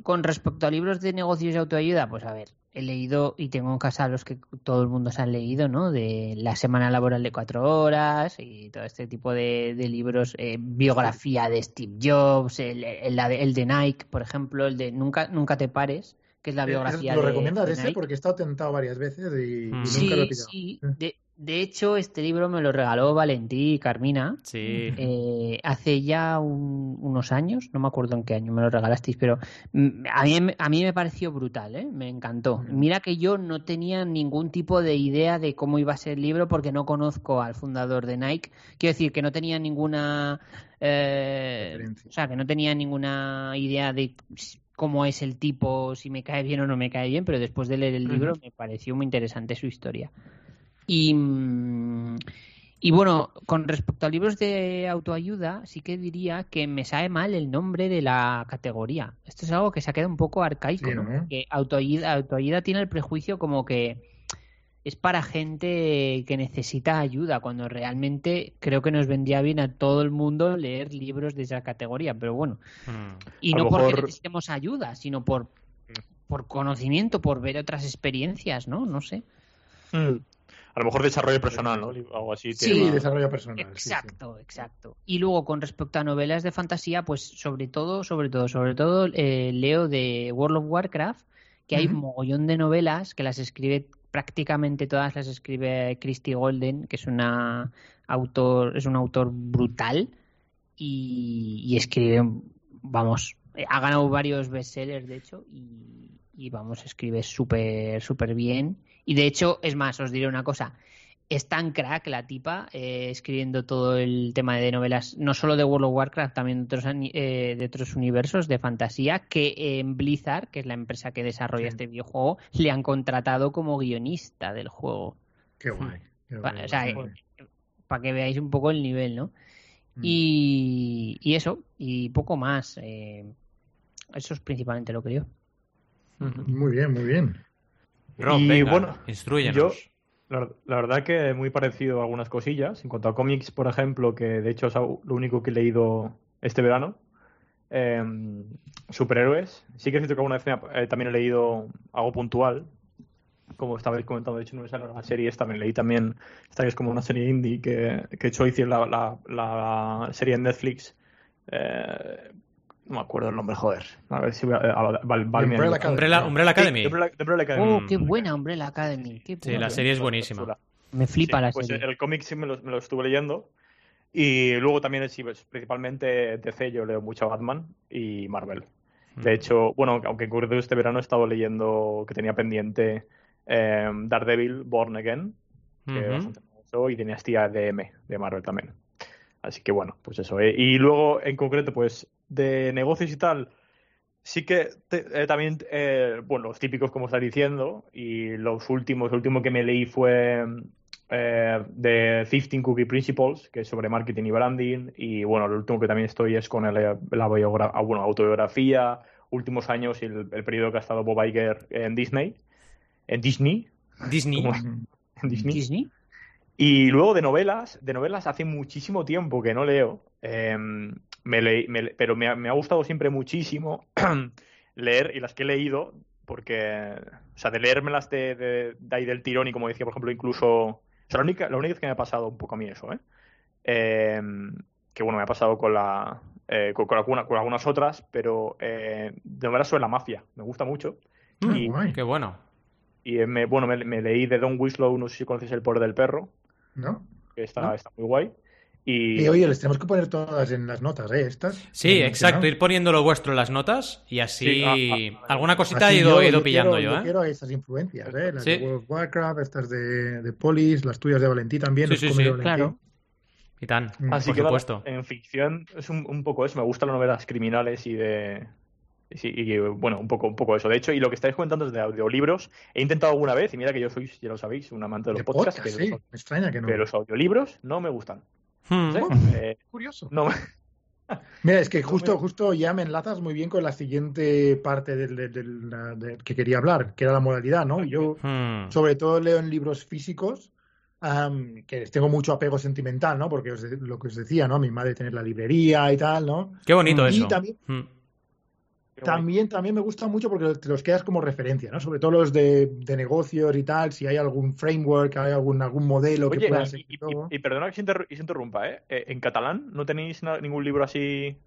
con respecto a libros de negocios y autoayuda, pues a ver, he leído y tengo en casa los que todo el mundo se ha leído, ¿no? De la semana laboral de cuatro horas y todo este tipo de, libros, eh, biografía de Steve Jobs, el, el, de Nike, por ejemplo, el de Nunca, nunca te pares, que es la eh, biografía
¿Lo recomiendas ese? Porque he estado tentado varias veces y, mm. nunca lo he pillado.
Sí, De hecho, este libro me lo regaló Valentí y Carmina.
Sí.
Eh, hace ya un- unos años, no me acuerdo en qué año me lo regalasteis, pero mm, a mí, a mí me pareció brutal, ¿eh? me encantó. Mira que yo no tenía ningún tipo de idea de cómo iba a ser el libro porque no conozco al fundador de Nike. Quiero decir que no tenía ninguna. eh, o sea, que no tenía ninguna idea de cómo es el tipo, si me cae bien o no me cae bien, pero después de leer el libro me pareció muy interesante su historia. Y, y bueno, con respecto a libros de autoayuda, sí que diría que me sabe mal el nombre de la categoría. Esto es algo que se ha quedado un poco arcaico,
Sí,
¿no?
¿no?
Que autoayuda, autoayuda tiene el prejuicio como que es para gente que necesita ayuda, cuando realmente creo que nos vendría bien a todo el mundo leer libros de esa categoría, pero bueno.
Mm.
Y
A
no porque necesitemos ayuda, sino por, por conocimiento, por ver otras experiencias, ¿no? No sé.
Mm. A lo mejor desarrollo personal, ¿no? Algo así.
Sí,
tema-
desarrollo personal. sí, sí.
Exacto, exacto. Y luego con respecto a novelas de fantasía, pues sobre todo, sobre todo, sobre todo eh, leo de World of Warcraft, que hay un mogollón de novelas que las escribe prácticamente todas las escribe Christy Golden, que es una autor, es un autor brutal y, y escribe, vamos, eh, ha ganado varios bestsellers de hecho y, y vamos, escribe súper, súper bien. Y de hecho, es más, os diré una cosa, es tan crack la tipa eh, escribiendo todo el tema de novelas, no solo de World of Warcraft, también de otros, ani- eh, de otros universos de fantasía, que en Blizzard, que es la empresa que desarrolla
Sí.
este videojuego, le han contratado como guionista del juego.
Qué guay. qué
Pa-
guay,
o sea,
guay.
para que veáis un poco el nivel, ¿no?
Mm.
Y, y eso, y poco más. eh, eso es principalmente lo que yo.
Ujú.
Muy bien, muy bien.
Rob,
Y
venga,
bueno,
instrúyenos.
yo- La, la verdad que muy parecido a algunas cosillas. En cuanto a cómics, por ejemplo, que de hecho es lo único que he leído este verano. Eh, superhéroes. Sí que es cierto que alguna vez me eh, también he leído algo puntual. Como estabais comentando, de hecho, no salen las series. También leí también. Esta que es como una serie indie que, que he hecho hice la, la, la serie en Netflix. Eh, no me acuerdo el nombre, joder. A ver si voy a. a- a- Val- Val me
Umbrella. Academy.
Umbrella, Umbrella Academy.
Sí, Umbrella- Umbrella Academy.
Oh,
Mm.
qué buena Umbrella Academy. Qué
Sí, la serie es buenísima.
Me flipa
Sí,
la
pues
serie.
el cómic sí me lo, me lo estuve leyendo. Y luego también, sí, pues, principalmente DC, yo leo mucho Batman y Marvel. De
Mm.
hecho, bueno, aunque en concreto este verano he estado leyendo que tenía pendiente eh, Daredevil, Born Again, que
Ujú.
bastante me gustó, y Dinastía DM de Marvel también. Así que bueno, pues eso. eh. Y luego, en concreto, pues de negocios y tal, sí que te- eh, también, eh, bueno, los típicos como estás diciendo, y los últimos, el último que me leí fue eh, de 15 Cookie Principles, que es sobre marketing y branding, y bueno, el último que también estoy es con el, la ah, bueno, autobiografía, últimos años y el, el periodo que ha estado Bob Iger en Disney, en Disney,
Disney.
Disney.
Disney.
Y luego de novelas, de novelas hace muchísimo tiempo que no leo, eh, me leí- me le- pero me ha, me ha gustado siempre muchísimo leer y las que he leído, porque, o sea, de leérmelas de, de, de ahí del tirón y como decía, por ejemplo, incluso, o sea, la única, la única vez que me ha pasado un poco a mí eso, ¿eh? Eh, que bueno, me ha pasado con la, eh, con, con alguna- con algunas otras, pero eh, de novelas sobre la mafia, me gusta mucho.
Ah,
Y-
guay.
Qué bueno.
Y me, bueno, me, me leí de Don Winslow, no sé si conoces El poder del perro,
¿No?
que está,
¿No?
está muy guay. Y,
Y oye, les tenemos que poner todas en las notas, ¿eh? Estas.
Sí, exacto. Ir poniendo lo vuestro en las notas y así.
Sí, ah, ah,
Alguna cosita
Así
he ido,
yo-
he ido
yo
pillando
quiero,
yo, ¿eh?
quiero esas influencias, ¿eh? Las
Sí.
de World of Warcraft, estas de, de Polis, las tuyas de Valentí también.
Sí,
los
sí, sí.
Valentí.
Claro.
Y tan.
Mm.
Así
por
que
supuesto.
en ficción es un, un poco eso. Me gustan las novelas criminales y de. y sí, y, bueno, un poco, un poco eso. De hecho, y lo que estáis comentando es de audiolibros. He intentado alguna vez, y mira que yo soy, ya lo sabéis, un amante de los
De
podcasts,
podcast,
pero,
sí.
los,
Me extraña que no.
pero los audiolibros no me gustan.
Hmm.
¿sí? Eh,
Curioso.
no me-
Mira, es que justo, justo ya me enlazas muy bien con la siguiente parte del, del- del- la- del que quería hablar, que era la modalidad, ¿no? Yo,
Hmm.
sobre todo, leo en libros físicos, am, que les tengo mucho apego sentimental, ¿no? Porque os de- lo que os decía, ¿no? Mi madre tener la librería y tal, ¿no?
Qué bonito
Y
eso.
también-
Hmm.
También, también me gusta mucho porque te los quedas como referencia, ¿no? Sobre todo los de, de negocios y tal, si hay algún framework, hay algún, algún modelo que
Oye,
puedas
y,
seguir.
y- y- y perdona que se, inter- y se interrumpa, ¿eh? Eh, En catalán no tenéis ningún libro así.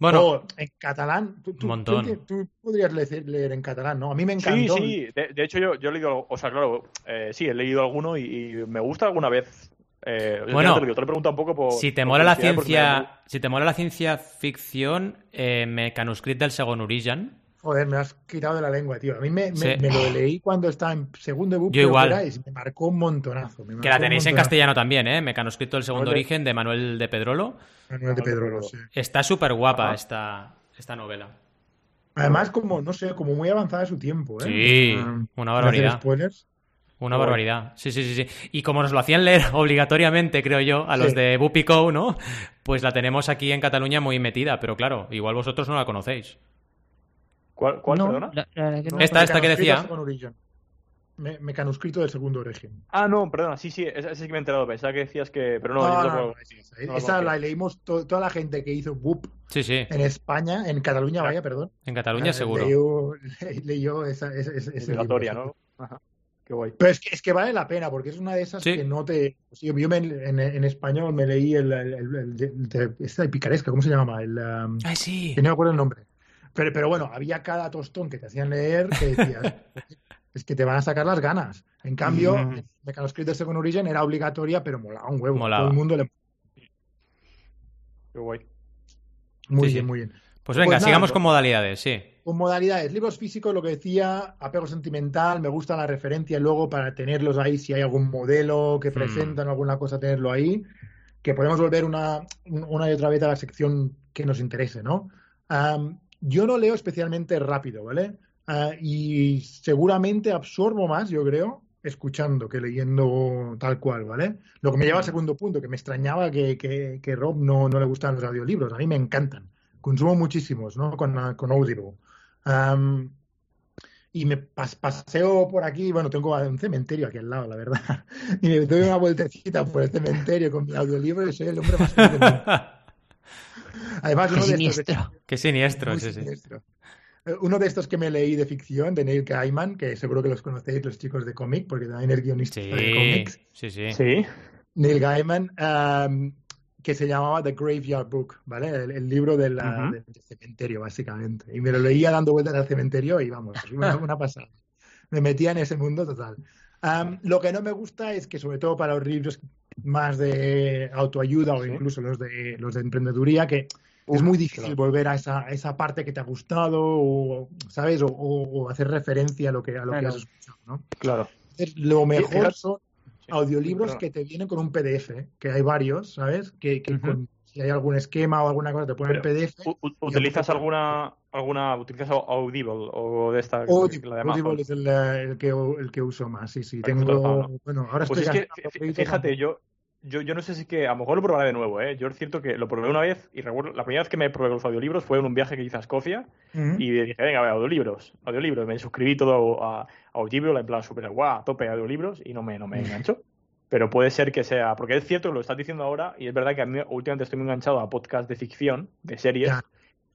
Bueno,
O en catalán. Tú,
montón.
tú- tú podrías leer, leer en catalán, ¿no? A mí me encantó.
Sí, sí. De, de hecho, yo, yo he leído, o sea, claro, eh, sí, he leído alguno y, y me gusta alguna vez. Eh,
Bueno,
te lo digo, te lo he preguntado un poco por.
si te
por
mola la
porque
ciencia, si te mola la ciencia ficción, eh, Mecanuscript del Segon Origen.
Joder, me has quitado de la lengua, tío. A mí me, me-
Sí.
me lo leí cuando estaba en segundo de
Yo igual.
era, y me marcó un montonazo. me
Que la tenéis en castellano también, ¿eh? Mecanuscrito del Segundo. Origen de Manuel de Pedrolo.
Manuel de Pedrolo, sí.
Está súper guapa esta, esta novela.
Además, como, no sé, como muy avanzada su tiempo, ¿eh?
Sí,
Ah,
una barbaridad.
spoilers.
Una barbaridad. Sí, sí, sí, sí. Y como nos lo hacían leer obligatoriamente, creo yo, a los
Sí.
de Bupico, ¿no? Pues la tenemos aquí en Cataluña muy metida, pero claro, igual vosotros no la conocéis.
¿Cuál, cuál
No,
perdona?
la- la que no.
Esta- esta que decía.
Me- Mecanuscrito del segundo origen.
Ah, no, perdona, sí, sí, esa, esa sí que me he enterado. Pensaba que decías que. Pero no,
No,
yo
no, no, esa, esa la leímos to- toda la gente que hizo BUP
Sí, sí.
en España, en Cataluña, vaya, perdón.
En Cataluña
Eh,
seguro.
Leyó, leyó esa, esa- ese- ese libro.
¿no? Ajá. Qué guay.
Pero es que, es que vale la pena, porque es una de esas
Sí.
que no te. yo me- en, en español me leí el, el, el- de, esta de picaresca, ¿cómo se llamaba? El, um,
Ay, sí.
que no me acuerdo el nombre. Pero, pero bueno, había cada tostón que te hacían leer que decías, es que te van a sacar las ganas. En cambio,
Mm.
Mechanoscript de Second Origin era obligatoria, pero molaba un huevo.
Molaba.
Todo el mundo le.
Qué guay.
Muy
Sí,
bien,
sí.
muy bien.
Pues venga,
Pues nada,
sigamos
pues-
con modalidades, sí.
Con modalidades, libros físicos, lo que decía, apego sentimental, me gusta la referencia luego para tenerlos ahí, si hay algún modelo que
Hmm.
presentan alguna cosa, tenerlo ahí, que podemos volver una, una y otra vez a la sección que nos interese, ¿no? Am, yo no leo especialmente rápido, ¿vale? Ah, y seguramente absorbo más, yo creo, escuchando que leyendo tal cual, ¿vale? Lo que me lleva al segundo punto, que me extrañaba que, que, que Rob no, no le gustan los audiolibros, a mí me encantan consumo muchísimos, ¿no? Con, con Audible. Am, y me pas- paseo por aquí, bueno, tengo un cementerio aquí al lado, la verdad. Y me doy una vueltecita por el cementerio con mi audiolibro y soy el hombre más. Además,
Qué
uno de estos de-
siniestro.
Qué siniestro, sí, sí.
siniestro. Uno de estos que me leí de ficción, de Neil Gaiman, que seguro que los conocéis los chicos de cómic, porque también es guionista de
Sí,
cómics.
sí, sí.
Sí.
Neil Gaiman, am, que se llamaba The Graveyard Book, ¿vale? El, el libro de la-
Ujú.
del cementerio, básicamente. Y me lo leía dando vueltas al cementerio y vamos, una, una pasada. Me metía en ese mundo total. Am, lo que no me gusta es que, sobre todo para los libros más de autoayuda o
Sí.
incluso los de, los de emprendeduría, que es
Uf,
muy difícil
claro.
volver a esa, a esa parte que te ha gustado o, ¿sabes? O, o- o hacer referencia a lo que, a lo que has escuchado, ¿no?
Claro.
Entonces, lo mejor son. Audiolibros que te vienen con un PDF, ¿eh? que hay varios, ¿sabes? Que, que con- si hay algún esquema o alguna cosa te ponen
Pero,
PDF.
¿Utilizas alguna, alguna, utilizas Audible o de esta,
Audible,
la de Amazon?
Audible es el, el que, el que uso más, sí, sí. Tengo, bueno, ahora
Pues es
estoy
que, fí-
créditos
fíjate, yo, yo, yo no sé si que a lo mejor lo probaré de nuevo, ¿eh? Yo es cierto que lo probé una vez y recuerdo, la primera vez que me probé los audiolibros fue en un viaje que hice a Escocia y dije, venga, a ver, audiolibros, audiolibros. Me suscribí todo a, a Audible, en plan súper guau, a tope audiolibros y no me, no me enganchó. Pero puede ser que sea, porque es cierto que lo estás diciendo ahora y es verdad que a mí últimamente estoy muy enganchado a podcast de ficción, de series,
Ya.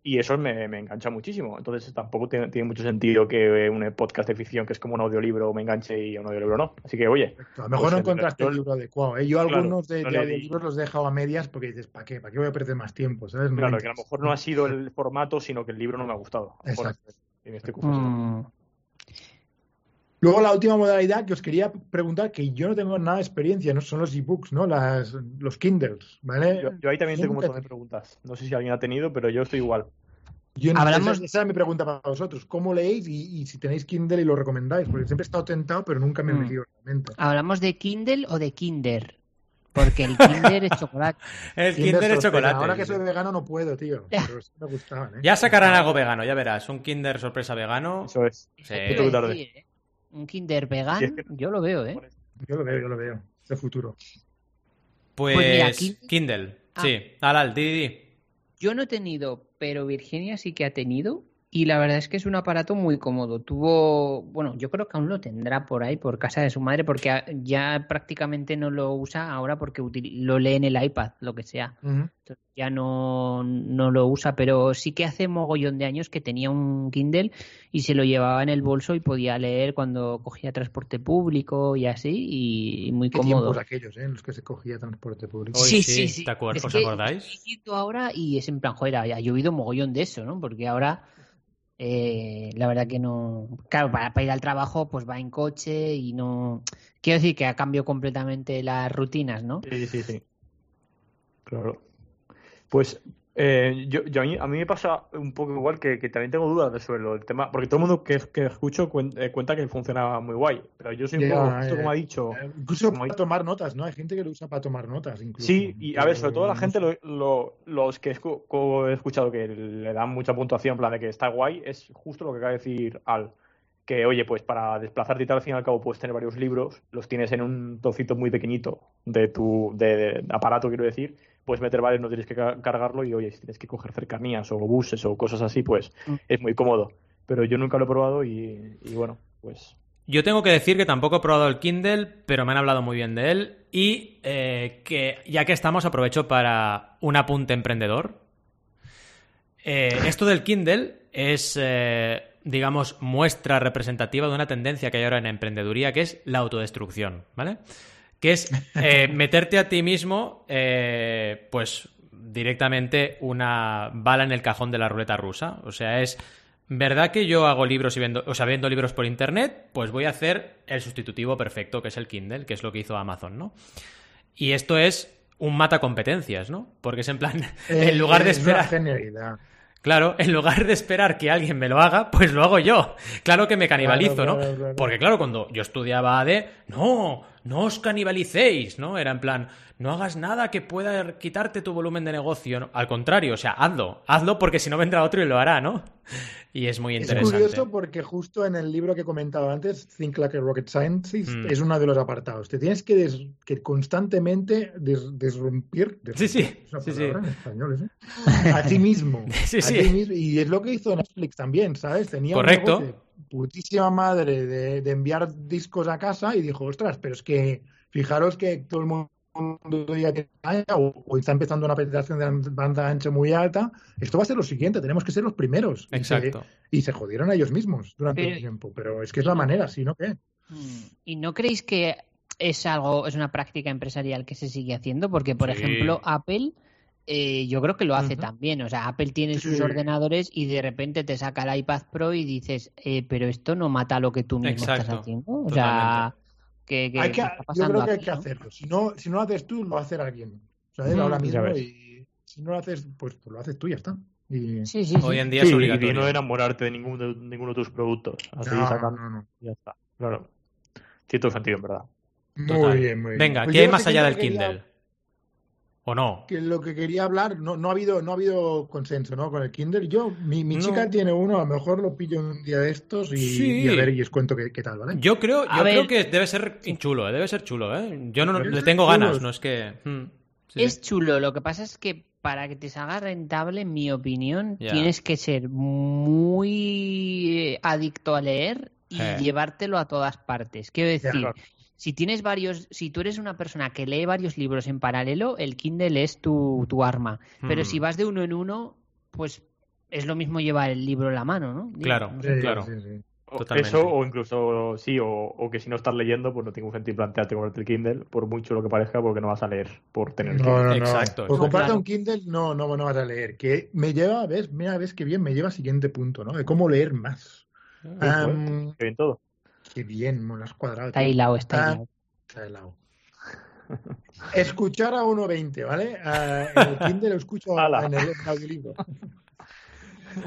Y eso me, me engancha muchísimo. Entonces tampoco tiene, tiene mucho sentido que un podcast de ficción que es como un audiolibro me enganche y un audiolibro no. Así que, oye,
A lo mejor
Pues
no
el-
encontraste
yo-
el libro adecuado. ¿eh? Yo
Claro,
algunos de,
no
de
di.
audiolibros los he dejado a medias porque dices, ¿para qué? ¿Para qué voy a perder más tiempo? ¿sabes? No
claro, que a lo mejor no ha sido el formato, sino que el libro no me ha gustado. Mejor
Exacto.
en este.
Mm,
Luego la última modalidad que os quería preguntar, que yo no tengo nada de experiencia, no son los ebooks, ¿no? Las, los Kindles, ¿vale?
Yo, yo ahí también tengo un montón de preguntas. No sé si alguien ha tenido, pero yo estoy igual.
Yo no-
Hablamos-
esa, esa mi pregunta para vosotros. ¿Cómo leéis y, y si tenéis Kindle y lo recomendáis? Porque siempre he estado tentado, pero nunca me he
Mm.
metido realmente.
¿Hablamos de Kindle o de Kinder? Porque el Kinder es chocolate.
El
Kinder
Kinder de
sorpresa.
chocolate.
Ahora que soy vegano no puedo, tío. Pero sí me gustaban, ¿eh?
Ya sacarán algo vegano, ya verás. Un Kinder sorpresa vegano.
Eso es.
Sí.
Te
Poquito
Un Kinder vegano,
Sí, es que-
yo lo veo, ¿eh?
Yo lo veo, yo lo veo. Es el futuro.
Pues,
Pues mira, aquí-
Kindle.
Ah.
Sí. Alal, di, di, di.
Yo no he tenido, pero Virginia sí que ha tenido. Y la verdad es que es un aparato muy cómodo. Tuvo, bueno, yo creo que aún lo tendrá por ahí, por casa de su madre, porque ya prácticamente no lo usa ahora porque lo lee en el iPad, lo que sea. Entonces ya no, no lo usa, pero sí que hace mogollón de años que tenía un Kindle y se lo llevaba en el bolso y podía leer cuando cogía transporte público y así, y, muy
¿Qué
cómodo.
aquellos, ¿eh? En los que se cogía transporte público.
Sí, sí, sí.
¿Te acuerdas? ¿Os acordáis?
ahora y es en plan, joder, ha llovido mogollón de eso, ¿no? Porque ahora eh, la verdad que no. Claro, para, ir al trabajo, pues va en coche y no. Quiero decir que ha cambiado completamente las rutinas, ¿no?
Sí, sí, sí. Claro. Pues eh, yo, a, mí, me pasa un poco igual que, también tengo dudas de sobre el tema, porque todo el mundo que, que escucho eh, cuenta que funciona muy guay, pero yo soy un poco, esto como ha dicho...
Eh, incluso para tomar notas, ¿no? Hay gente que lo usa para tomar notas. Incluso.
Sí, y a ver, sobre todo la gente, los que he escuchado que le dan mucha puntuación, en plan de que está guay, es justo lo que acaba de decir Al que oye, pues para desplazarte y tal, al fin y al cabo puedes tener varios libros, los tienes en un trocito muy pequeñito de tu de, aparato, quiero decir, puedes meter varios, no tienes que cargarlo y oye, si tienes que coger cercanías o buses o cosas así, pues mm. es muy cómodo. Pero yo nunca lo he probado y, bueno, pues...
Yo tengo que decir que tampoco he probado el Kindle, pero me han hablado muy bien de él y eh, que ya que estamos aprovecho para un apunte emprendedor. Eh, esto del Kindle es... Eh, digamos, muestra representativa de una tendencia que hay ahora en emprendeduría, que es la autodestrucción, ¿vale? Que es eh, meterte a ti mismo, eh, pues directamente una bala en el cajón de la ruleta rusa. O sea, es verdad que yo hago libros y vendo, o sea, vendo libros por internet, pues voy a hacer el sustitutivo perfecto, que es el Kindle, que es lo que hizo Amazon, ¿no? Y esto es un mata competencias, ¿no? Porque es en plan, en lugar de esperar. Claro, en lugar de esperar que alguien me lo haga, pues lo hago yo. Claro que me canibalizo, ¿no? Porque claro, cuando yo estudiaba AD, no, no os canibalicéis, ¿no? Era en plan, no hagas nada que pueda quitarte tu volumen de negocio. Al contrario, o sea, hazlo, hazlo porque si no vendrá otro y lo hará, ¿no? Y es muy interesante.
Es curioso porque justo en el libro que he comentado antes, Think Like a Rocket Scientist, mm. es uno de los apartados. Te tienes que, que constantemente.
Sí, sí.
sí, sí. En español, ¿eh? A ti mismo. Sí, sí. Y es lo que hizo Netflix también, ¿sabes? Tenía
Correcto.
Un putísima madre de, de enviar discos a casa y dijo, ostras, pero es que fijaros que todo el mundo ya tiene o, está empezando una penetración de banda ancha muy alta, esto va a ser lo siguiente, tenemos que ser los primeros.
Exacto.
Y se, jodieron a ellos mismos durante un tiempo, pero es que es la manera, si no, ¿qué?
Mm. ¿Y no creéis que es algo, es una práctica empresarial que se sigue haciendo? Porque, por ejemplo, Apple... Eh, yo creo que lo hace también. O sea, Apple tiene sus ordenadores y de repente te saca el iPad Pro y dices, eh, pero esto no mata lo que tú mismo estás haciendo. O sea, que,
yo creo que hay que hacerlo. Si no, si no lo haces tú, lo va a hacer alguien. O sea, ahora mismo y si no lo haces, pues, pues, lo haces tú y ya está.
Sí, sí,
Hoy en día es obligatorio.
Y no enamorarte de ninguno de, ninguno de tus productos. Así sacando. No, no. Ya está. Claro. Cierto sentido, en verdad.
Muy bien, muy bien.
Venga, pues ¿qué hay más allá del Kindle? ¿O no?
Que lo que quería hablar, no, no, ha habido, no ha habido consenso, ¿no? Con el Kindle. Yo, mi, mi chica tiene uno, a lo mejor lo pillo un día de estos y, a ver y os cuento qué, qué tal, ¿vale?
Yo creo, yo creo que debe ser chulo, ¿eh? debe ser chulo, ¿eh? Yo no, le tengo ganas, no es que. Hmm,
es chulo, lo que pasa es que para que te salga rentable, en mi opinión, tienes que ser muy adicto a leer y eh. llevártelo a todas partes. Quiero decir, si tienes varios, si tú eres una persona que lee varios libros en paralelo, el Kindle es tu, tu arma. Pero si hmm. vas de uno en uno, pues es lo mismo llevar el libro en la mano, ¿no?
Claro, claro.
Eso, o incluso, sí, o, que si no estás leyendo, pues no tengo sentido plantearte comprarte el Kindle, por mucho lo que parezca, porque no vas a leer por tener
no, no, Exacto. Por comprarte un Kindle, no, no, no vas a leer. Que me lleva, ves, mira, ves que bien, me lleva al siguiente punto, ¿no? De cómo leer más.
Um, bien todo.
Qué bien, me lo has cuadrado.
Está hilado, está hilado. Está
hilado. Escuchar a 1.20, ¿vale? Uh, en el Kindle lo escucho en el, audiolibro.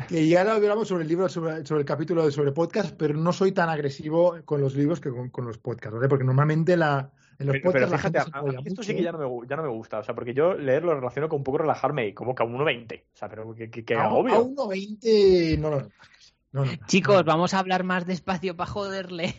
que ya lo hablamos sobre el libro, sobre, sobre, el capítulo de sobre podcast, pero no soy tan agresivo con los libros que con, con los podcasts, ¿vale? Porque normalmente la, en los podcasts
pero fíjate, a, esto sí que ya no, me, ya no me gusta, o sea, porque yo leer lo relaciono con un poco relajarme, como que a 1.20, o sea, pero que, que, que
a,
agobio.
A 1.20 no lo
Chicos, vamos a hablar más despacio para joderle.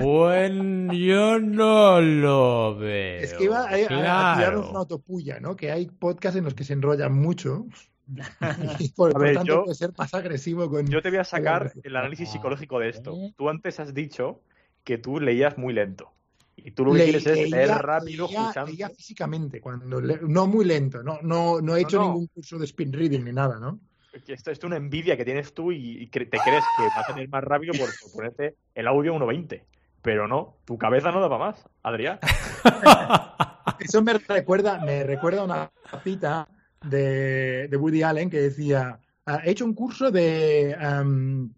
Bueno, yo no lo veo.
Es que iba a, tirar una autopuya, ¿no? Que hay podcasts en los que se enrollan mucho. Y por,
A
por
ver,
tanto,
yo-
puede ser más agresivo con.
Yo te voy a sacar el análisis
Ah,
psicológico de esto.
¿eh?
Tú antes has dicho que tú leías muy lento. Y tú lo que
Le-
quieres es leer
leía-
rápido,
leía-
escuchando.
leía físicamente, cuando le- no muy lento, no, no, no he hecho
No, no.
ningún curso de speed reading ni nada, ¿no?
Que Esto es una envidia que tienes tú y, y cre- te crees que vas a tener más rápido por, por ponerte el audio a 1.20. Pero no, tu cabeza no da para más, Adrián.
Eso me recuerda, me recuerda una cita de, de Woody Allen que decía, "Ah, he hecho un curso de, am,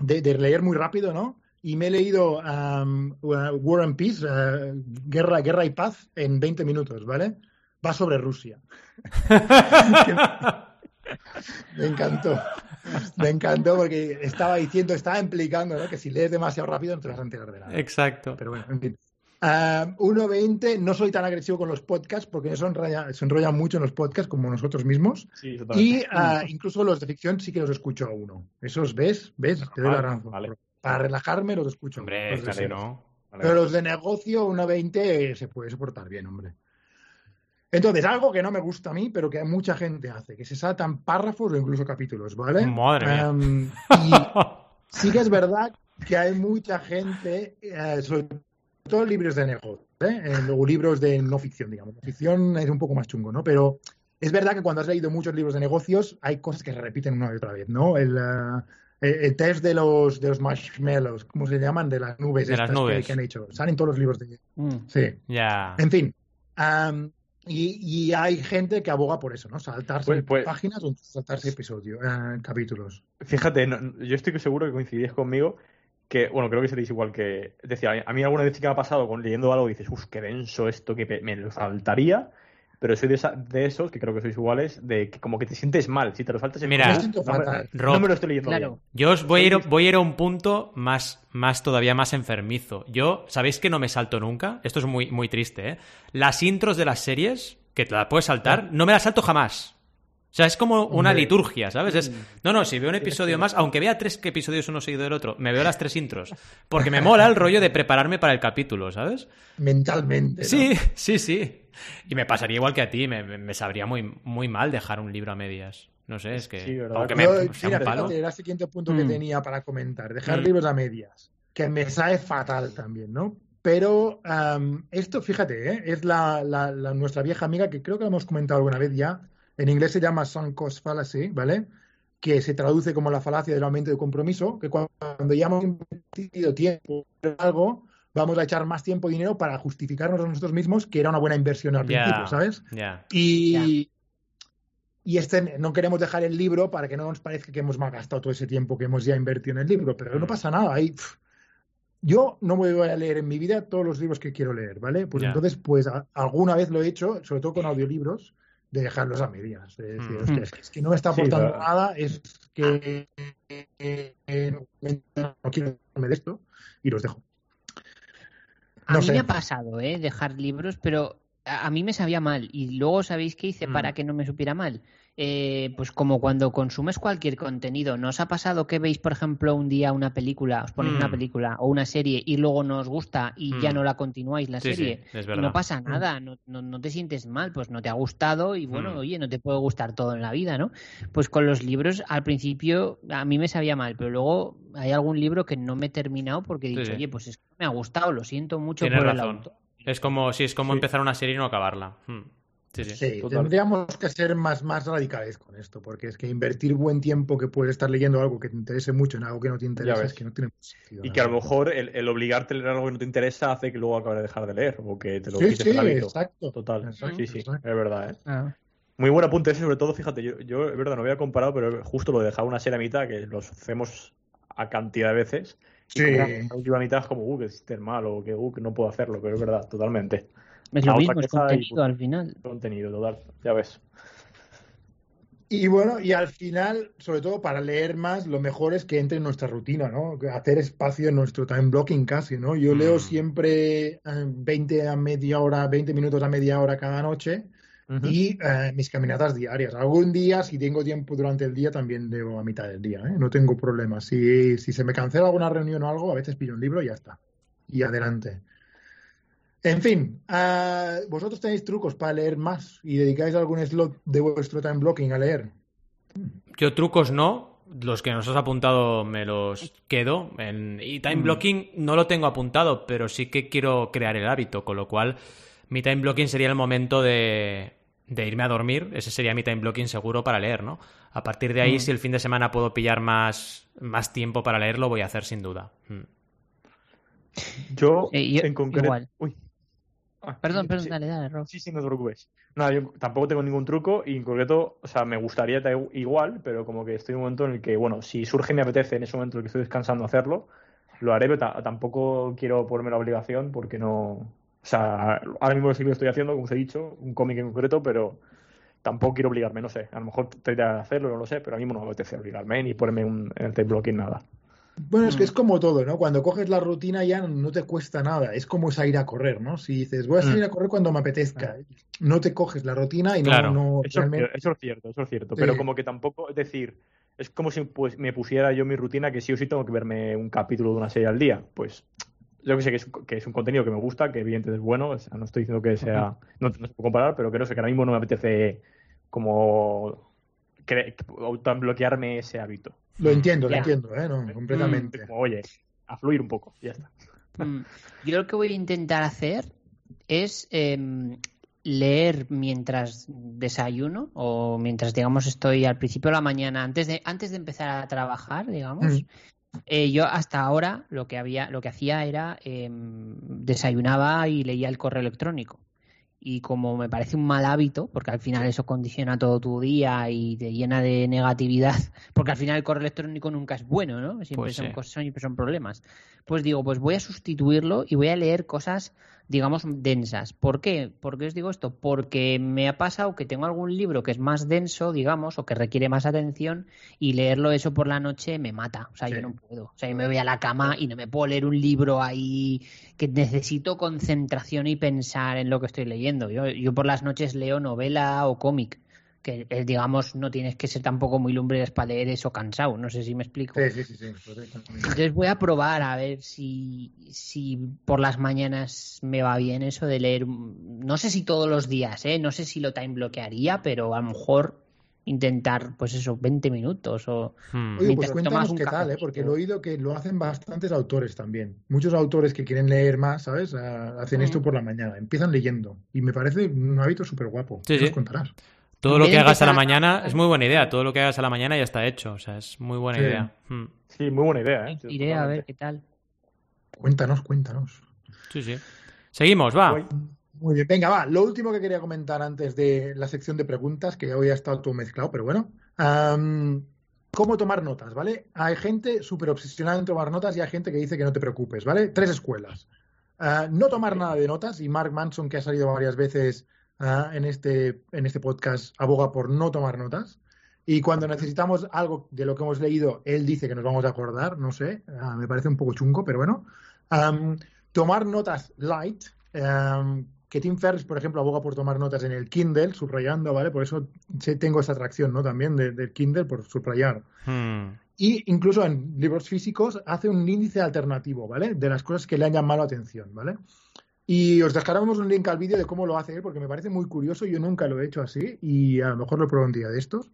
de, de leer muy rápido, ¿no? Y me he leído War and Peace, eh, Guerra, Guerra y Paz, en 20 minutos, ¿vale? Va sobre Rusia. Me encantó. Me encantó porque estaba diciendo, estaba implicando ¿no? que si lees demasiado rápido no te vas a enterar de nada.
Exacto.
Pero bueno, en fin. Ah, 1.20, no soy tan agresivo con los podcasts porque se enrollan mucho en los podcasts como nosotros mismos.
Sí.
Y ah, incluso los de ficción sí que los escucho a uno. Esos, ¿ves? ¿Ves? Te doy la razón.
vale.
Para relajarme los escucho.
Hombre,
los
claro.
Pero los de negocio, 1.20 se puede soportar bien, hombre. Entonces, algo que no me gusta a mí, pero que mucha gente hace, que se saltan párrafos o incluso capítulos, ¿vale?
Madre mía.
Am, y sí que es verdad que hay mucha gente, eh, sobre todo libros de negocio, ¿eh? Eh, luego libros de no ficción, digamos. Ficción es un poco más chungo, ¿no? Pero es verdad que cuando has leído muchos libros de negocios hay cosas que se repiten una y otra vez, ¿no? El, eh, el- test de los, de los marshmallows, ¿cómo se llaman? De las nubes.
De las
estas que-
nubes.
Que, han hecho. Salen todos los libros de...
Mm.
Sí.
Ya.
En fin. am, y, y hay gente que aboga por eso, ¿no? Saltarse
Pues- pues-
páginas o saltarse episodios, eh, capítulos.
Fíjate, no- yo estoy seguro que coincidís conmigo que, bueno, creo que seréis igual que... Decir, a mí, alguna vez sí que me ha pasado con leyendo algo y dices, uff, qué denso esto, que me lo saltaría, pero soy de, esa- de esos, que creo que sois iguales, de que como que te sientes mal si te lo saltas. es
Mira,
no, me, no lo estoy leyendo
Claro.
bien.
Yo os voy a, ir, voy a ir a un punto más, más todavía más enfermizo. Yo, ¿sabéis que no me salto nunca? Esto es muy, muy triste, ¿eh? Las intros de las series, que te las puedes saltar, no me las salto jamás. O sea, es como una
Hombre.
liturgia, ¿sabes? Es, no, no, si veo un episodio más, aunque vea tres que episodios uno seguido del otro, me veo las tres intros. Porque me mola el rollo de prepararme para el capítulo, ¿sabes?
Mentalmente. ¿no?
Sí, sí, sí. Y me pasaría igual que a ti, me, me- sabría muy, muy mal dejar un libro a medias. No sé, es que.
Sí,
aunque me
Yo, mira, fíjate, era el siguiente punto que
Mm.
tenía para comentar. Dejar
Mm.
libros a medias, que me sabe fatal también, ¿no? Pero am, esto, fíjate, ¿eh? es la, la- la- nuestra vieja amiga que creo que lo hemos comentado alguna vez ya. En inglés se llama sunk cost fallacy, ¿vale? Que se traduce como la falacia del aumento de compromiso, que cuando ya hemos invertido tiempo en algo, vamos a echar más tiempo y dinero para justificarnos a nosotros mismos que era una buena inversión al principio, ¿sabes? Y, y este no queremos dejar el libro para que no nos parezca que hemos malgastado todo ese tiempo que hemos ya invertido en el libro, pero no
Mm.
pasa nada. Ahí, yo no me voy a leer en mi vida todos los libros que quiero leer, ¿vale? Pues entonces, pues a- alguna vez lo he hecho, sobre todo con audiolibros, de dejarlos a medias. De decir,
Mm.
"Hostia, es, que, es que no me está
Sí,
aportando nada, es que eh, no quiero de esto y los dejo.
A
No
mí
sé.
me ha pasado, ¿eh? Dejar libros, pero a a mí me sabía mal. Y luego, ¿sabéis qué hice
Mm.
para que no me supiera mal? Eh, pues como cuando consumes cualquier contenido, ¿no os ha pasado que veis, por ejemplo, un día una película, os ponéis
Mm.
una película o una serie y luego no os gusta y ya
Mm.
no la continuáis la
Sí,
serie?
sí, es
Y
verdad.
no pasa nada, no, no, no te sientes mal, pues no te ha gustado y bueno,
Mm.
oye, no te puede gustar todo en la vida, ¿no? Pues con los libros, al principio a mí me sabía mal, pero luego hay algún libro que no me he terminado porque he dicho,
sí.
oye, pues es que me ha gustado, lo siento mucho
Tienes
por el
razón.
autor.
Es como, sí, es como empezar una serie y no acabarla. Hmm. Sí,
tendríamos que ser más, más radicales con esto, porque es que invertir buen tiempo que puedes estar leyendo algo que te interese mucho en algo que no te interesa es que no tiene mucho sentido.
Y que a lo mejor el, el obligarte a leer algo que no te interesa hace que luego acabes de dejar de leer o que te lo
Sí,
quites
sí,
hábito.
exacto.
Total.
Exacto,
sí, sí,
exacto.
es verdad, ¿eh?
Ah.
Muy buen apunte ese, sobre todo, fíjate, yo, yo es verdad, no había comparado, pero justo lo de dejar una serie a mitad, que lo hacemos a cantidad de veces, y
Sí.
como la última mitad es como, uh, que es mal o que, uh, que no puedo hacerlo, pero es verdad, totalmente.
Es lo mismo, es contenido
punto.
al final.
Contenido, total, ya ves.
Y bueno, y al final, sobre todo para leer más, lo mejor es que entre en nuestra rutina, ¿no? Hacer espacio en nuestro time blocking casi, ¿no? Yo
Mm.
leo siempre eh, 20 a media hora, 20 minutos a media hora cada noche y eh, mis caminatas diarias. Algún día, si tengo tiempo durante el día, también leo a mitad del día, ¿eh? No tengo problema. Si, si se me cancela alguna reunión o algo, a veces pillo un libro y ya está. Y adelante. En fin, ah, ¿vosotros tenéis trucos para leer más y dedicáis algún slot de vuestro time blocking a leer?
Yo trucos no. Los que nos has apuntado me los quedo. Y time mm. blocking no lo tengo apuntado, pero sí que quiero crear el hábito, con lo cual mi time blocking sería el momento de, irme a dormir. Ese sería mi time blocking seguro para leer, ¿no? A partir de ahí, mm. si el fin de semana puedo pillar más, más tiempo para leer, lo voy a hacer sin duda. Mm.
Yo, eh, en concreto. Uy.
Ah, perdón, perdón, dale, dale, Rob.
Sí, sí, no te preocupes. Nada, yo tampoco tengo ningún truco y en concreto, o sea, me gustaría igual, pero como que estoy en un momento en el que, bueno, si surge y me apetece en ese momento en el que estoy descansando hacerlo, lo haré, pero tampoco quiero ponerme la obligación porque no. O sea, ahora mismo sí que lo estoy haciendo, como os he dicho, un cómic en concreto, pero tampoco quiero obligarme, no sé. A lo mejor tendría que hacerlo, no lo sé, pero a mí no me apetece obligarme ni ponerme un, en el blocking nada.
Bueno, es que es mm. como todo, ¿no? Cuando coges la rutina ya no te cuesta nada. Es como salir a correr, ¿no? Si dices, voy a salir mm. a correr cuando me apetezca, no te coges la rutina y no.
eso, es cierto, eso es cierto. Pero como que tampoco, es decir, es como si pues, me pusiera yo mi rutina que sí o sí tengo que verme un capítulo de una serie al día. Pues yo que sé que es, que es un contenido que me gusta, que evidentemente es bueno. no estoy diciendo que sea. No, te puedo comparar, pero que no sé, que ahora mismo no me apetece como bloquearme ese hábito.
Lo entiendo, lo entiendo, ¿eh? No, completamente.
Como, oye, a fluir un poco, ya está.
Mm. Yo lo que voy a intentar hacer es em, leer mientras desayuno o mientras, digamos, estoy al principio de la mañana, antes de, antes de empezar a trabajar, digamos. Mm. Eh, yo hasta ahora lo que había, lo que hacía era em, desayunaba y leía el correo electrónico y como me parece un mal hábito, porque al final eso condiciona todo tu día y te llena de negatividad, porque al final el correo electrónico nunca es bueno, ¿no? Siempre pues son cosas, siempre son problemas. Pues digo, pues voy a sustituirlo y voy a leer cosas digamos, densas. ¿Por qué? ¿Por qué os digo esto? Porque me ha pasado que tengo algún libro que es más denso, digamos, o que requiere más atención y leerlo eso por la noche me mata. O sea, yo no puedo. O sea, yo me voy a la cama y no me puedo leer un libro ahí que necesito concentración y pensar en lo que estoy leyendo. Yo, yo por las noches leo novela o cómic que digamos no tienes que ser tampoco muy lumbre para leer eso cansado, no sé si me explico.
Sí, sí, sí,
Entonces voy a probar a ver si, si por las mañanas me va bien eso de leer, no sé si todos los días, ¿eh? no sé si lo time bloquearía, pero a lo mejor intentar, pues eso, 20 minutos o...
Hmm. Oye, pues cuéntanos qué tal, ¿eh? porque he oído que lo hacen bastantes autores también. Muchos autores que quieren leer más, ¿sabes? Hacen esto por la mañana, empiezan leyendo. Y me parece un hábito súper guapo. Sí, sí. contarás?
Todo lo que hagas a la mañana es muy buena idea. Todo lo que hagas a la mañana ya está hecho. O sea, es muy buena idea.
Hmm. Sí, muy buena idea. ¿eh?
Iré a ver qué tal.
Cuéntanos, cuéntanos.
Sí, sí. Seguimos, va.
Muy bien, venga, va. Lo último que quería comentar antes de la sección de preguntas, que hoy ha estado todo mezclado, pero bueno. ¿Cómo tomar notas, vale? Hay gente súper obsesionada en tomar notas y hay gente que dice que no te preocupes, ¿vale? Tres escuelas. Ah, no tomar nada de notas, y Mark Manson, que ha salido varias veces en, este, en este podcast aboga por no tomar notas. Y cuando necesitamos algo de lo que hemos leído, él dice que nos vamos a acordar, no sé, ah, me parece un poco chungo, pero bueno. tomar notas light, que Tim Ferriss, por ejemplo, aboga por tomar notas en el Kindle, subrayando, ¿vale? Por eso tengo esa atracción, ¿no? También del Kindle, por subrayar. Hmm. Y incluso en libros físicos hace un índice alternativo, ¿vale? De las cosas que le han llamado la atención, ¿vale? Y os dejaremos un link al vídeo de cómo lo hace él, porque me parece muy curioso. Yo nunca lo he hecho así y a lo mejor lo pruebo un día de estos.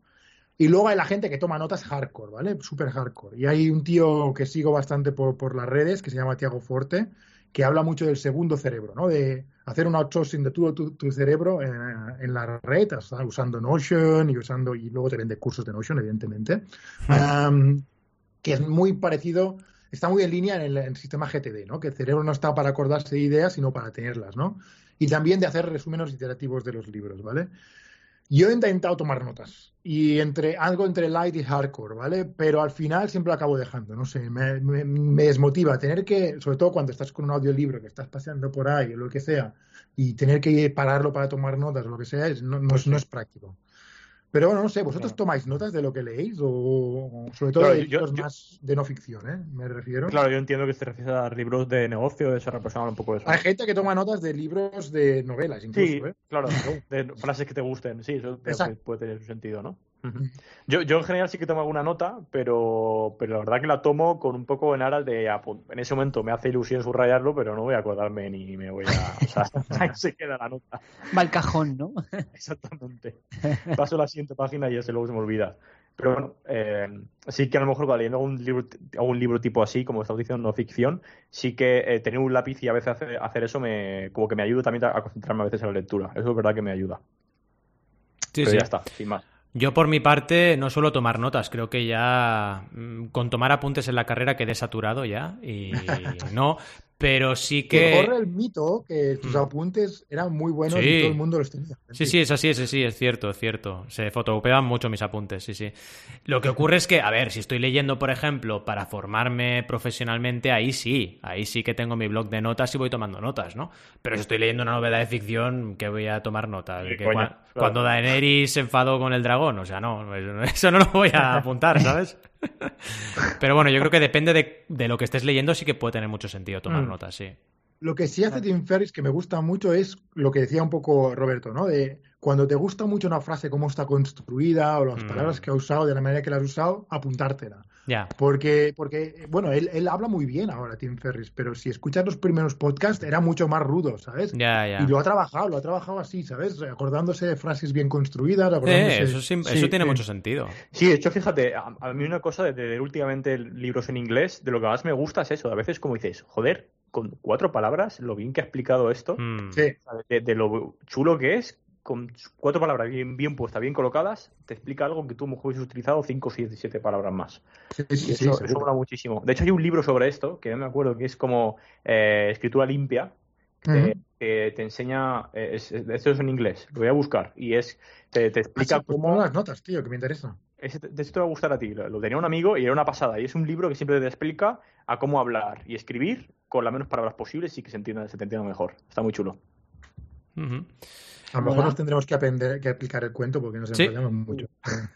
Y luego hay la gente que toma notas hardcore, ¿vale? Súper hardcore. Y hay un tío que sigo bastante por, por, las redes, que se llama Tiago Forte, que habla mucho del segundo cerebro, ¿no? De hacer un outsourcing de todo tu, cerebro en, la red, usando Notion y usando, y luego te vende cursos de Notion, evidentemente, que es muy parecido está muy en línea en el, sistema GTD, ¿no? Que el cerebro no está para acordarse de ideas, sino para tenerlas, ¿no? Y también de hacer resúmenes iterativos de los libros, ¿vale? Yo he intentado tomar notas y entre algo entre light y hardcore, ¿vale? Pero al final siempre lo acabo dejando, no sé, me, desmotiva tener que, sobre todo cuando estás con un audiolibro que estás paseando por ahí o lo que sea, y tener que pararlo para tomar notas o lo que sea, no, no, no es práctico. Pero bueno, no sé, ¿vosotros tomáis notas de lo que leéis? O sobre todo de libros más de no ficción, ¿eh? Me refiero.
Claro, yo entiendo que se refiere a libros de negocio, eso representa un poco eso.
Hay gente que toma notas de libros de novelas, incluso,
sí,
¿eh?
claro, de frases que te gusten, sí, eso puede tener su sentido, ¿no? Yo, yo en general sí que tomo alguna nota, pero, pero la verdad que la tomo con un poco en aras de. En ese momento me hace ilusión subrayarlo, pero no voy a acordarme ni me voy a. O sea, ahí se queda la nota.
Va al cajón, ¿no?
Exactamente. Paso la siguiente página y ese luego se me olvida. Pero bueno, eh, sí que a lo mejor cuando leyendo algún libro, algún libro tipo así, como estamos diciendo, no ficción, sí que eh, tener un lápiz y a veces hacer, hacer, eso me como que me ayuda también a concentrarme a veces en la lectura. Eso es verdad que me ayuda.
Sí,
Pero
sí.
ya está, sin más.
Yo por mi parte no suelo tomar notas, creo que ya mm, con tomar apuntes en la carrera quedé saturado ya y no, pero sí que...
Que corre el mito que tus
Mm.
apuntes eran muy buenos
Sí.
y todo el mundo los tenía.
Sí, sí, es así, es así, es cierto, es cierto. Se fotocopiaban mucho mis apuntes, sí, sí. Lo que ocurre es que, a ver, si estoy leyendo, por ejemplo, para formarme profesionalmente, ahí sí, ahí sí que tengo mi blog de notas y voy tomando notas, ¿no? Pero si estoy leyendo una novela de ficción, ¿qué voy a tomar notas?
Sí,
Que
coño,
cua-
claro.
Cuando Daenerys se enfadó con el dragón, o sea, no, eso no lo voy a apuntar, ¿sabes? Pero bueno, yo creo que depende de, de lo que estés leyendo, sí que puede tener mucho sentido tomar
Mm.
notas, sí.
Lo que sí hace Tim Ferriss que me gusta mucho es lo que decía un poco Roberto, ¿no? De cuando te gusta mucho una frase, cómo está construida o las
Mm.
palabras que ha usado, de la manera que la has usado, apuntártela.
Ya.
Porque, porque bueno, él, él habla muy bien ahora, Tim Ferriss, pero si escuchas los primeros podcasts era mucho más rudo, ¿sabes?
Ya, ya.
Y lo ha trabajado, lo ha trabajado así, ¿sabes? Acordándose de frases bien construidas, acordándose...
Eh, eso, sí-
sí,
eso tiene mucho sentido.
Sí, de hecho, fíjate, a, a mí una cosa de leer últimamente libros en inglés, de lo que más me gusta es eso. A veces como dices, joder, con cuatro palabras, lo bien que ha explicado esto,
Mm.
De lo chulo que es, con cuatro palabras bien, bien puestas, bien colocadas, te explica algo que tú a lo mejor hubieses utilizado cinco, siete, siete palabras más.
sí, sí, sí,
eso, mola muchísimo. De hecho, hay un libro sobre esto, que no me acuerdo, que es como eh, escritura limpia, que te enseña, eh, es- es- esto es en inglés, lo voy a buscar, y es, te, te explica
Así, pues
cómo...
las notas, tío, que me interesa.
De esto te va a gustar a ti. Lo, lo tenía un amigo y era una pasada. Y es un libro que siempre te explica a cómo hablar y escribir con las menos palabras posibles y que se entienda, se te entienda mejor. Está muy chulo.
A lo mejor nos tendremos que aprender que aplicar el cuento porque nos
Sí.
enrollamos mucho.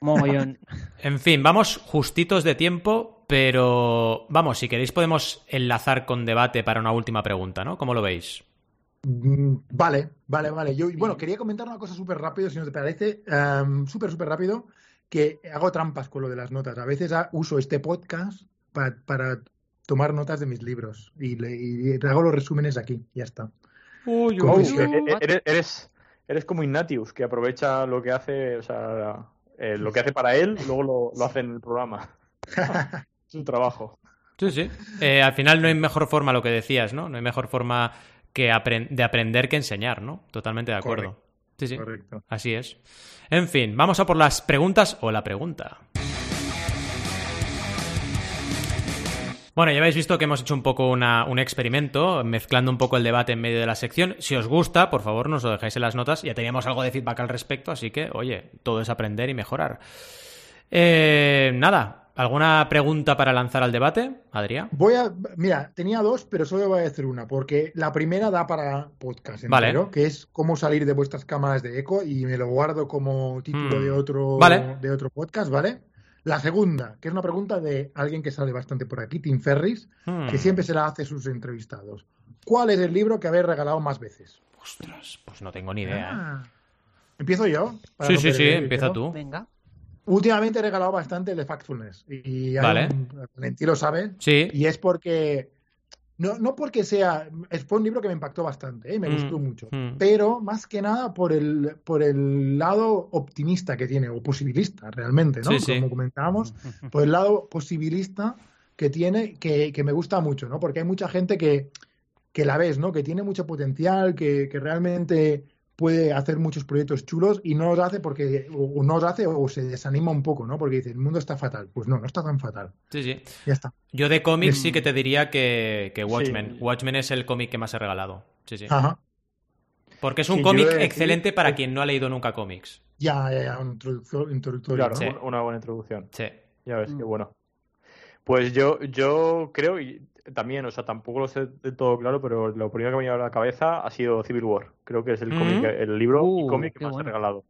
Mogollón.
En fin, vamos justitos de tiempo, pero vamos, si queréis podemos enlazar con debate para una última pregunta, ¿no? ¿Cómo lo veis?
Mm, Vale, vale, vale. Yo, bueno, quería comentar una cosa súper rápido, si no te parece, em, súper, súper rápido, que hago trampas con lo de las notas. A veces uso este podcast pa- para tomar notas de mis libros y, le- y hago los resúmenes aquí, ya está.
Uy,
¿Cómo
Oh,
es que-
e- e- eres, eres, eres como Ignatius, que aprovecha lo que hace, o sea, eh, lo que hace para él, luego lo, lo hace en el programa. es un trabajo.
Sí, sí. Eh, al final no hay mejor forma, lo que decías, ¿no? No hay mejor forma que apren- de aprender que enseñar, ¿no? Totalmente de acuerdo.
Correcto.
Sí, sí.
Correcto.
Así es. En fin, vamos a por las preguntas o la pregunta. Bueno, ya habéis visto que hemos hecho un poco una- un experimento, mezclando un poco el debate en medio de la sección. Si os gusta, por favor, nos lo dejáis en las notas. Ya teníamos algo de feedback al respecto, así que, oye, todo es aprender y mejorar. Eh, nada, ¿alguna pregunta para lanzar al debate, Adrián?
Voy a, mira, tenía dos, pero solo voy a decir una, porque la primera da para podcast
Vale.
entero, que es cómo salir de vuestras cámaras de eco y me lo guardo como título
Hmm.
de otro
Vale.
de otro podcast, ¿vale? La segunda, que es una pregunta de alguien que sale bastante por aquí, Tim Ferris,
Hmm.
que siempre se la hace a sus entrevistados. ¿Cuál es el libro que habéis regalado más veces?
Ostras, pues no tengo ni idea.
Ah. Empiezo yo.
Sí,
no
sí, sí, empieza tú.
Venga.
Últimamente he regalado bastante el de Factfulness. Y hay
Vale.
un- Valentín lo sabe.
Sí.
Y es porque. No, no porque sea. Fue un libro que me impactó bastante, ¿eh? me
Mm,
gustó mucho.
mm.
Pero más que nada por el, por el lado optimista que tiene, o posibilista realmente, ¿no?
Sí, sí.
Como comentábamos, por el lado posibilista que tiene, que, que me gusta mucho, ¿no? Porque hay mucha gente que, que la ves, ¿no? Que tiene mucho potencial, que, que realmente puede hacer muchos proyectos chulos y no los hace porque, o, no los hace o se desanima un poco, ¿no? Porque dice, el mundo está fatal. Pues no, no está tan fatal.
Sí, sí.
Ya está.
Yo de cómics
Mm.
sí que te diría que, que Watchmen.
Sí.
Watchmen es el cómic que más he regalado. Sí, sí.
Ajá.
Porque es un
Sí,
cómic excelente para quien no ha leído nunca cómics.
Ya, ya, ya, un introductor, introductorio.
Claro, una buena introducción.
Sí.
Ya ves, qué
Mm.
bueno. Pues yo, yo creo, y también, o sea, tampoco lo sé de todo claro, pero lo primero que me ha venido a la cabeza ha sido Civil War. Creo que es el
Mm.
cómic, el libro y
Uh,
cómic que
qué
más he regalado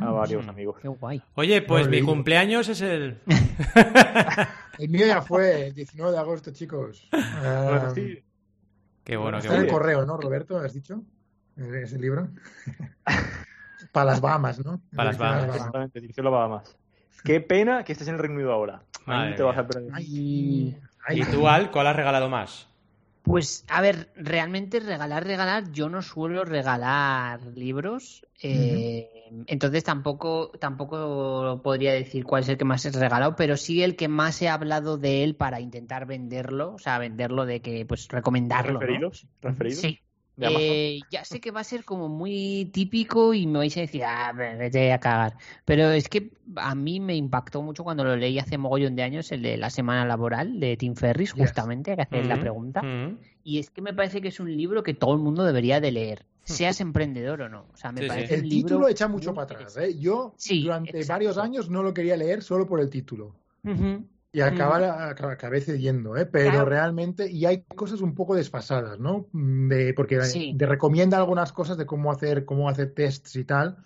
a
Mm.
varios
Mm.
amigos.
Qué guay.
Oye, pues mi cumpleaños es el.
El mío ya fue el 19 de agosto, chicos. Ah,
sí,
Qué bueno, qué
Está en el correo, ¿no, Roberto? ¿Has dicho? Ese libro. Para las Bahamas, ¿no?
Para las Bahamas.
exactamente, dirección a Bahamas. Qué pena que estés en el Reino Unido ahora. Ahí
Madre
te vas
mía.
a perder.
Ay, ay,
¿Y tú, Al, cuál has regalado más?
Pues, a ver, realmente regalar, regalar, yo no suelo regalar libros. Eh, entonces tampoco, tampoco podría decir cuál es el que más he regalado, pero sí el que más he hablado de él para intentar venderlo, o sea, venderlo de que, pues, recomendarlo.
¿Referidos? ¿Referidos?
Sí. Eh, ya sé que va a ser como muy típico y me vais a decir, ah, vete a cagar. Pero es que a mí me impactó mucho cuando lo leí hace mogollón de años, el de la semana laboral de Tim Ferris, justamente, que hacer la pregunta. Y es que me parece que es un libro que todo el mundo debería de leer, seas emprendedor o no. O sea, me parece
el título echa mucho para atrás. ¿eh? Yo durante varios años no lo quería leer solo por el título. Y acaba, acabé cediendo, ¿eh? pero realmente, y hay cosas un poco desfasadas, ¿no? De, porque te recomienda algunas cosas de cómo hacer, cómo hacer tests y tal,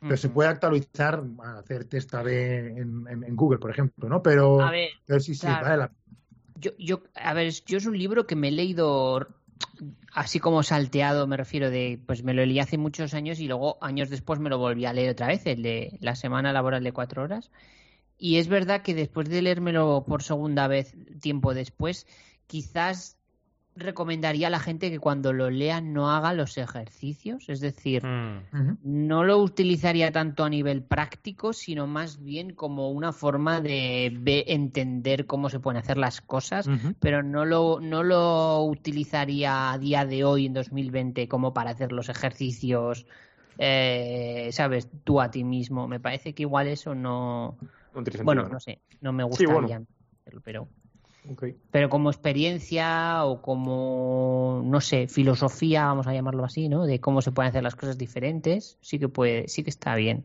pero se puede actualizar, hacer test A en, en, Google, por ejemplo, ¿no? Pero,
a ver,
sí, sí, vale
yo, yo, a ver, yo es un libro que me he leído así como salteado, me refiero de, pues me lo leí hace muchos años y luego años después me lo volví a leer otra vez, el de la semana laboral de cuatro horas. Y es verdad que después de leérmelo por segunda vez, tiempo después, quizás recomendaría a la gente que cuando lo lea no haga los ejercicios, es decir, mm. no lo utilizaría tanto a nivel práctico, sino más bien como una forma de entender cómo se pueden hacer las cosas, pero no lo, no lo utilizaría a día de hoy, en 2020, como para hacer los ejercicios, eh, sabes, tú a ti mismo. Me parece que igual eso no... bueno, no sé, no me gustaría, pero... Pero como experiencia o como, no sé, filosofía, vamos a llamarlo así, ¿no? De cómo se pueden hacer las cosas diferentes, sí que puede, sí que está bien.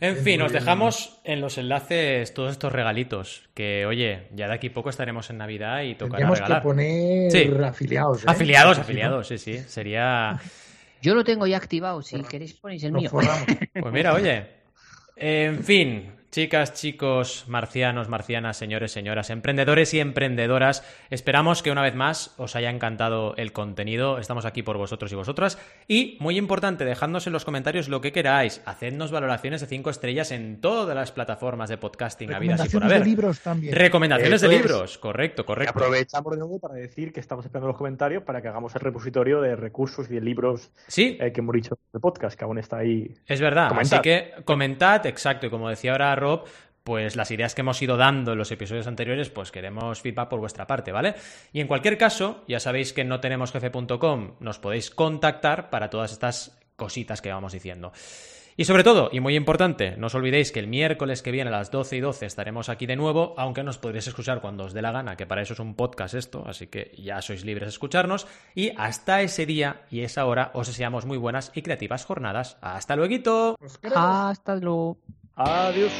en fin, os dejamos en los enlaces todos estos regalitos. Que, oye, ya de aquí poco estaremos en Navidad y tocará Tenemos
que poner afiliados. ¿eh?
Afiliados, afiliados, sí, sí. Sería.
Yo lo tengo ya activado, si queréis ponéis el mío.
Pues mira, oye. En fin, Chicas, chicos, marcianos, marcianas, señores, señoras, emprendedores y emprendedoras, esperamos que una vez más os haya encantado el contenido. Estamos aquí por vosotros y vosotras. Y, muy importante, dejadnos en los comentarios lo que queráis. Hacednos valoraciones de 5 estrellas en todas las plataformas de podcasting habidas y por haber.
de libros también.
Recomendaciones de libros, correcto, correcto.
Y aprovechamos de nuevo para decir que estamos esperando los comentarios para que hagamos el repositorio de recursos y de libros
¿Sí?
Eh, que hemos dicho de podcast, que aún está ahí.
Es verdad, así que comentad, exacto, y como decía ahora pues las ideas que hemos ido dando en los episodios anteriores, pues queremos feedback por vuestra parte, ¿vale? Y en cualquier caso, ya sabéis que no tenemos jefe.com, nos podéis contactar para todas estas cositas que vamos diciendo. Y sobre todo, y muy importante, no os olvidéis que el miércoles que viene a las 12 y 12 estaremos aquí de nuevo, aunque nos podréis escuchar cuando os dé la gana, que para eso es un podcast esto, así que ya sois libres de escucharnos. Y hasta ese día y esa hora os deseamos muy buenas y creativas jornadas. ¡Hasta luego!
Hasta luego.
Adiós.